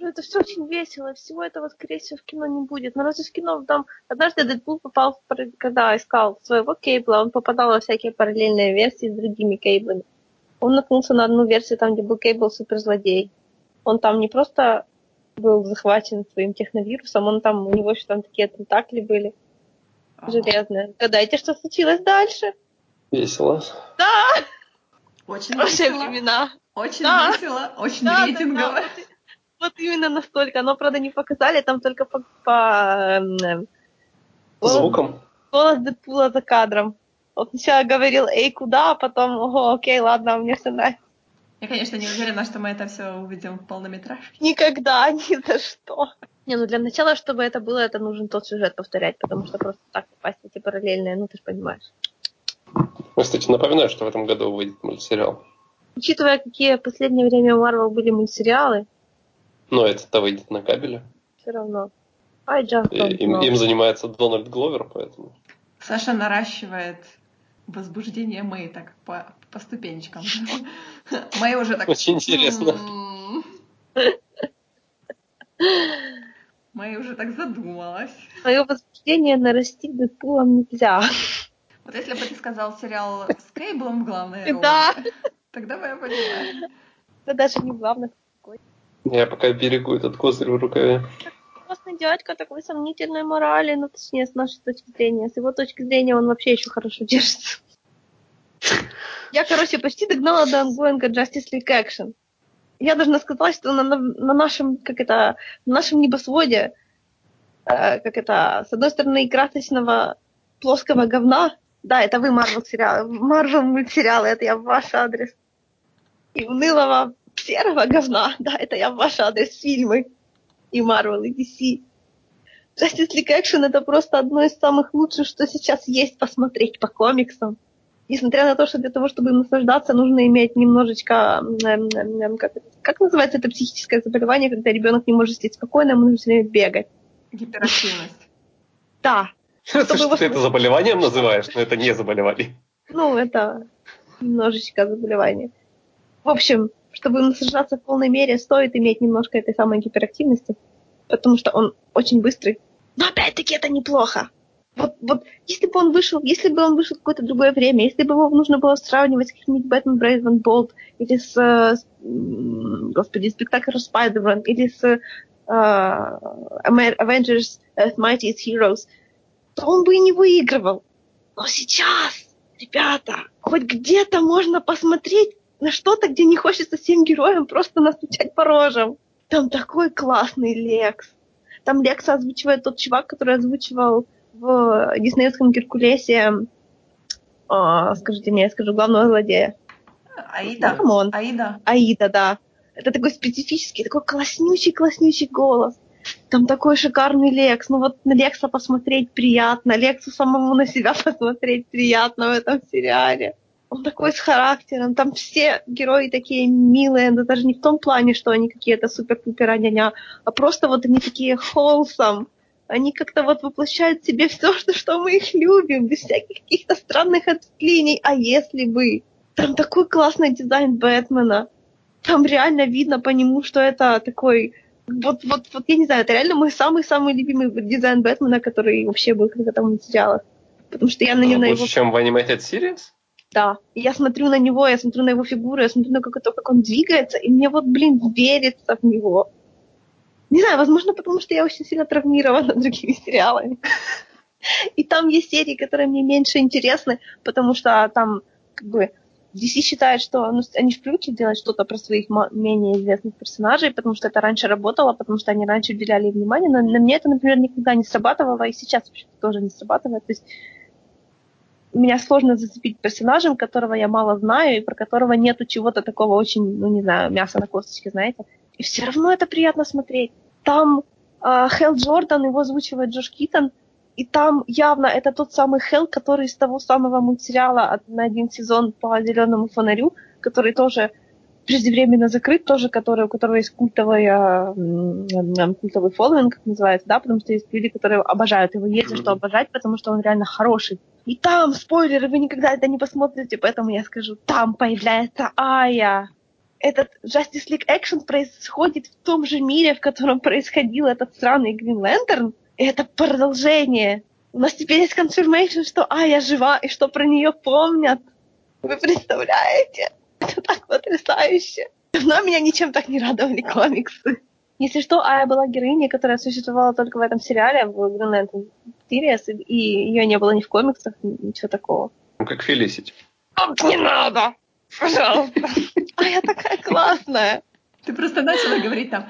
[SPEAKER 1] Это все очень весело, всего этого, скорее всего, в кино не будет. Но разве в кино там... Однажды Дэдпул попал, в когда искал своего Кейбла, он попадал во всякие параллельные версии с другими Кейблами. Он наткнулся на одну версию, там, где был Кейбл суперзлодей. Он там не просто был захвачен своим техновирусом, он там, у него еще там такие тентакли были
[SPEAKER 2] Ага.
[SPEAKER 1] железные. Гадайте, что случилось дальше?
[SPEAKER 3] Весело.
[SPEAKER 1] Да,
[SPEAKER 2] Очень
[SPEAKER 1] хорошие
[SPEAKER 2] весело.
[SPEAKER 1] времена.
[SPEAKER 2] Очень
[SPEAKER 1] Да.
[SPEAKER 2] весело, очень
[SPEAKER 1] Да, да,
[SPEAKER 2] рейтингово.
[SPEAKER 1] да, вот, и- вот именно настолько. Но, правда, не показали, там только по, по эм, голос-
[SPEAKER 3] Звуком.
[SPEAKER 1] голос Дэдпула за кадром. Он сначала говорил, эй, куда, а потом, ого, окей, ладно, мне все нравится.
[SPEAKER 2] Я, конечно, не уверена, что мы это все увидим в полнометражке.
[SPEAKER 1] Никогда, ни за что. Не, ну для начала, чтобы это было, это нужен тот сюжет повторять, потому что просто так попасть эти параллельные, ну ты же понимаешь.
[SPEAKER 3] Я, кстати, напоминаю, что в этом году выйдет мультсериал.
[SPEAKER 1] Учитывая, какие в последнее время у Марвел были мультсериалы,
[SPEAKER 3] Но это-то выйдет на кабеле.
[SPEAKER 1] все равно. I just
[SPEAKER 3] им,
[SPEAKER 1] know.
[SPEAKER 3] им занимается Дональд Гловер, поэтому...
[SPEAKER 2] Саша наращивает возбуждение Мэй так по, по ступенечкам. Мэй уже так...
[SPEAKER 3] Очень интересно.
[SPEAKER 2] «М-м-м». Мэй уже так задумалась.
[SPEAKER 1] Мое возбуждение нарастить Дэдпулом нельзя.
[SPEAKER 2] Вот если бы ты сказал сериал с Кейблом в главной роли,
[SPEAKER 1] Да.
[SPEAKER 2] Тогда бы я поняла.
[SPEAKER 1] Это даже не главное.
[SPEAKER 3] Я пока берегу этот козырь в рукаве.
[SPEAKER 1] Классный дядька такой сомнительной морали, ну точнее с нашей точки зрения. С его точки зрения он вообще еще хорошо держится. Я, короче, почти догнала до ангоинга Justice League Action. Я должна сказать, что на, на, на нашем, как это, на нашем небосводе, э, как это, с одной стороны, красочного плоского говна, да, это вы Марвел сериал, Марвел мультсериалы, это я в ваш адрес. И унылого серого говна, да, это я в ваш адрес фильмы. И Марвел, и DC. Justice League Action это просто одно из самых лучших, что сейчас есть посмотреть по комиксам. Несмотря на то, что для того, чтобы им наслаждаться, нужно иметь немножечко, эм, эм, эм, как, как называется это психическое заболевание, когда ребенок не может сидеть спокойно, ему нужно все время бегать.
[SPEAKER 2] Гиперактивность.
[SPEAKER 1] Да,
[SPEAKER 3] Ты
[SPEAKER 1] Чтобы
[SPEAKER 3] что,
[SPEAKER 1] его
[SPEAKER 3] ты это заболеванием называешь, но это не заболевание.
[SPEAKER 1] ну, это немножечко заболевание. В общем, чтобы наслаждаться в полной мере, стоит иметь немножко этой самой гиперактивности, потому что он очень быстрый. Но опять-таки это неплохо. Вот, вот если бы он вышел, если бы он вышел в какое-то другое время, если бы его нужно было сравнивать с каким-нибудь Бэтмен Брейвен Болт или с, с, господи, спектакль Спайдермен или с э, Avengers Earth Mightiest Heroes, то он бы и не выигрывал. Но сейчас, ребята, хоть где-то можно посмотреть на что-то, где не хочется всем героям просто настучать по рожам. Там такой классный Лекс. Там Лекса озвучивает тот чувак, который озвучивал в диснеевском Геркулесе, а, скажите мне, я скажу, главного злодея.
[SPEAKER 2] Аида.
[SPEAKER 1] Come on.
[SPEAKER 2] Аида.
[SPEAKER 1] Аида, да. Это такой специфический, такой класснючий-класснючий голос. Там такой шикарный Лекс. Ну вот на Лекса посмотреть приятно. Лексу самому на себя посмотреть приятно в этом сериале. Он такой с характером. Там все герои такие милые. Но даже не в том плане, что они какие-то супер-пупер няня а просто вот они такие wholesome. Они как-то вот воплощают в себе все, что, что мы их любим, без всяких каких-то странных ответвлений. А если бы? Там такой классный дизайн Бэтмена. Там реально видно по нему, что это такой... Вот, вот, вот я не знаю, это реально мой самый-самый любимый дизайн Бэтмена, который вообще был когда-то в мультсериалах. Потому что я на,
[SPEAKER 3] Ну, Лучше,
[SPEAKER 1] его...
[SPEAKER 3] чем в Animated Series?
[SPEAKER 1] Да. И я смотрю на него, я смотрю на его фигуру, я смотрю на как, то, как он двигается, и мне вот, блин, верится в него. Не знаю, возможно, потому что я очень сильно травмирована другими сериалами. И там есть серии, которые мне меньше интересны, потому что там как бы DC считает, что ну, они в привыкли делать что-то про своих менее известных персонажей, потому что это раньше работало, потому что они раньше уделяли им внимание. Но на мне это, например, никогда не срабатывало, и сейчас вообще тоже не срабатывает. То есть меня сложно зацепить персонажем, которого я мало знаю, и про которого нету чего-то такого очень, ну не знаю, мяса на косточке, знаете. И все равно это приятно смотреть. Там э, Хелл Джордан, его озвучивает Джош Китон, и там явно это тот самый Хелл, который из того самого мультсериала от- на один сезон по зеленому фонарю, который тоже преждевременно закрыт, тоже который, у которого есть м, культовый фолловинг, как называется, да, потому что есть люди, которые обожают его, есть за что обожать, потому что он реально хороший. И там, спойлеры, вы никогда это не посмотрите, поэтому я скажу, там появляется Ая. Этот Justice League Action происходит в том же мире, в котором происходил этот сраный Green Lantern. И это продолжение. У нас теперь есть confirmation, что Ая жива и что про нее помнят. Вы представляете? Это так потрясающе. Давно меня ничем так не радовали комиксы. Если что, Ая была героиней, которая существовала только в этом сериале, в Green Lantern Series, и- и ее не было ни в комиксах, ни- ничего такого.
[SPEAKER 3] Ну, как Фелисити.
[SPEAKER 1] Не надо! Пожалуйста. Ая такая классная.
[SPEAKER 2] Ты просто начала говорить там,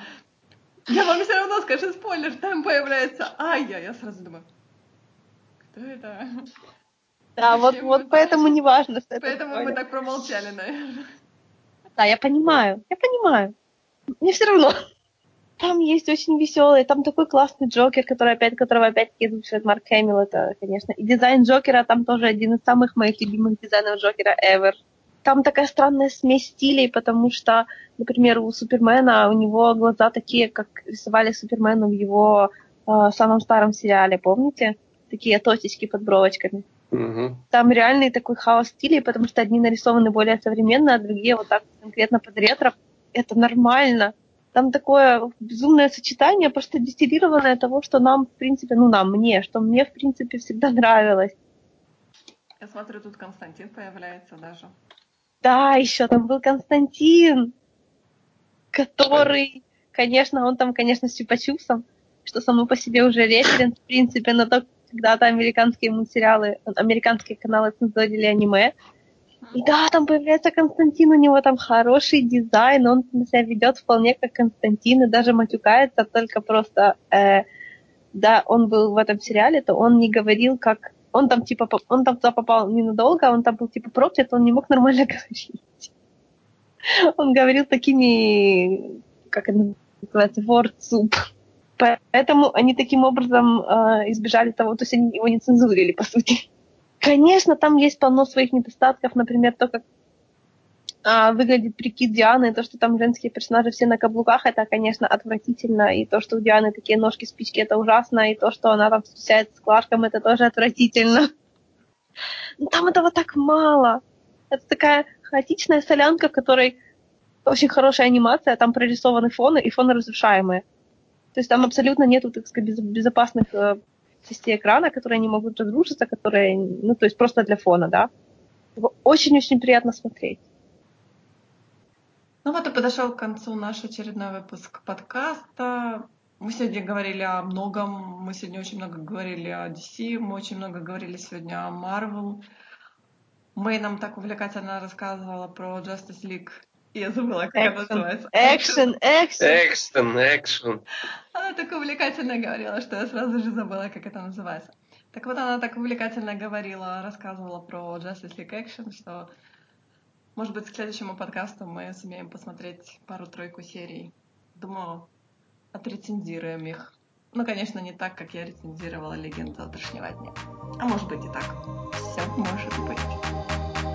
[SPEAKER 2] я вам все равно скажу спойлер, там появляется Ая. Я сразу думаю, кто это?
[SPEAKER 1] Да, вот, вот поэтому не важно, что это
[SPEAKER 2] Поэтому мы так промолчали, наверное.
[SPEAKER 1] Да, я понимаю, я понимаю. Мне все равно. Там есть очень веселый, там такой классный Джокер, который опять, которого опять-таки Марк Хэмилл, это, конечно. И дизайн Джокера там тоже один из самых моих любимых дизайнов Джокера ever. Там такая странная смесь стилей, потому что, например, у Супермена, у него глаза такие, как рисовали Супермену в его э, самом старом сериале, помните? Такие точечки под бровочками.
[SPEAKER 3] Мгм.
[SPEAKER 1] Там реальный такой хаос стилей, потому что одни нарисованы более современно, а другие вот так конкретно под ретро. Это нормально. Там такое безумное сочетание, просто дистиллированное того, что нам, в принципе, ну нам, мне, что мне, в принципе, всегда нравилось.
[SPEAKER 2] Я смотрю, тут Константин появляется даже.
[SPEAKER 1] Да, еще там был Константин, который, конечно, он там, конечно, с чупа-чупсом, что само по себе уже референс, в принципе, на то, когда-то американские мультсериалы, американские каналы цензурили аниме. И да, там появляется Константин, у него там хороший дизайн, он себя ведет вполне как Константин и даже матюкается, только просто, э, да, он был в этом сериале, то он не говорил как... Он там типа, он там туда попал ненадолго, он там был типа проклят, он не мог нормально говорить. Он говорил такими, как это называется, word soup. Поэтому они таким образом э, избежали того, то есть они его не цензурили, по сути. Конечно, там есть полно своих недостатков, например, то, как а, выглядит прикид Дианы, то, что там женские персонажи все на каблуках, это, конечно, отвратительно, и то, что у Дианы такие ножки-спички, это ужасно, и то, что она там встречается с Кларком, это тоже отвратительно. Но там этого так мало. Это такая хаотичная солянка, в которой очень хорошая анимация, там прорисованы фоны, и фоны разрушаемые. То есть там абсолютно нету, так сказать, безопасных э, частей экрана, которые не могут разрушиться, которые, ну, то есть просто для фона, да. Очень-очень приятно смотреть.
[SPEAKER 2] Ну вот и подошел к концу наш очередной выпуск подкаста. Мы сегодня говорили о многом. Мы сегодня очень много говорили о DC, мы очень много говорили сегодня о Marvel. Мэй нам так увлекательно рассказывала про Justice League я забыла, как action. она называется.
[SPEAKER 1] Экшен, экшен.
[SPEAKER 3] Экшен, экшен.
[SPEAKER 2] Она так увлекательно говорила, что я сразу же забыла, как это называется. Так вот, она так увлекательно говорила, рассказывала про Justice League Action, что, может быть, к следующему подкасту мы сумеем посмотреть пару-тройку серий. Думаю, отрецензируем их. Ну, конечно, не так, как я рецензировала «Легенду завтрашнего дня». А может быть и так. Все может быть.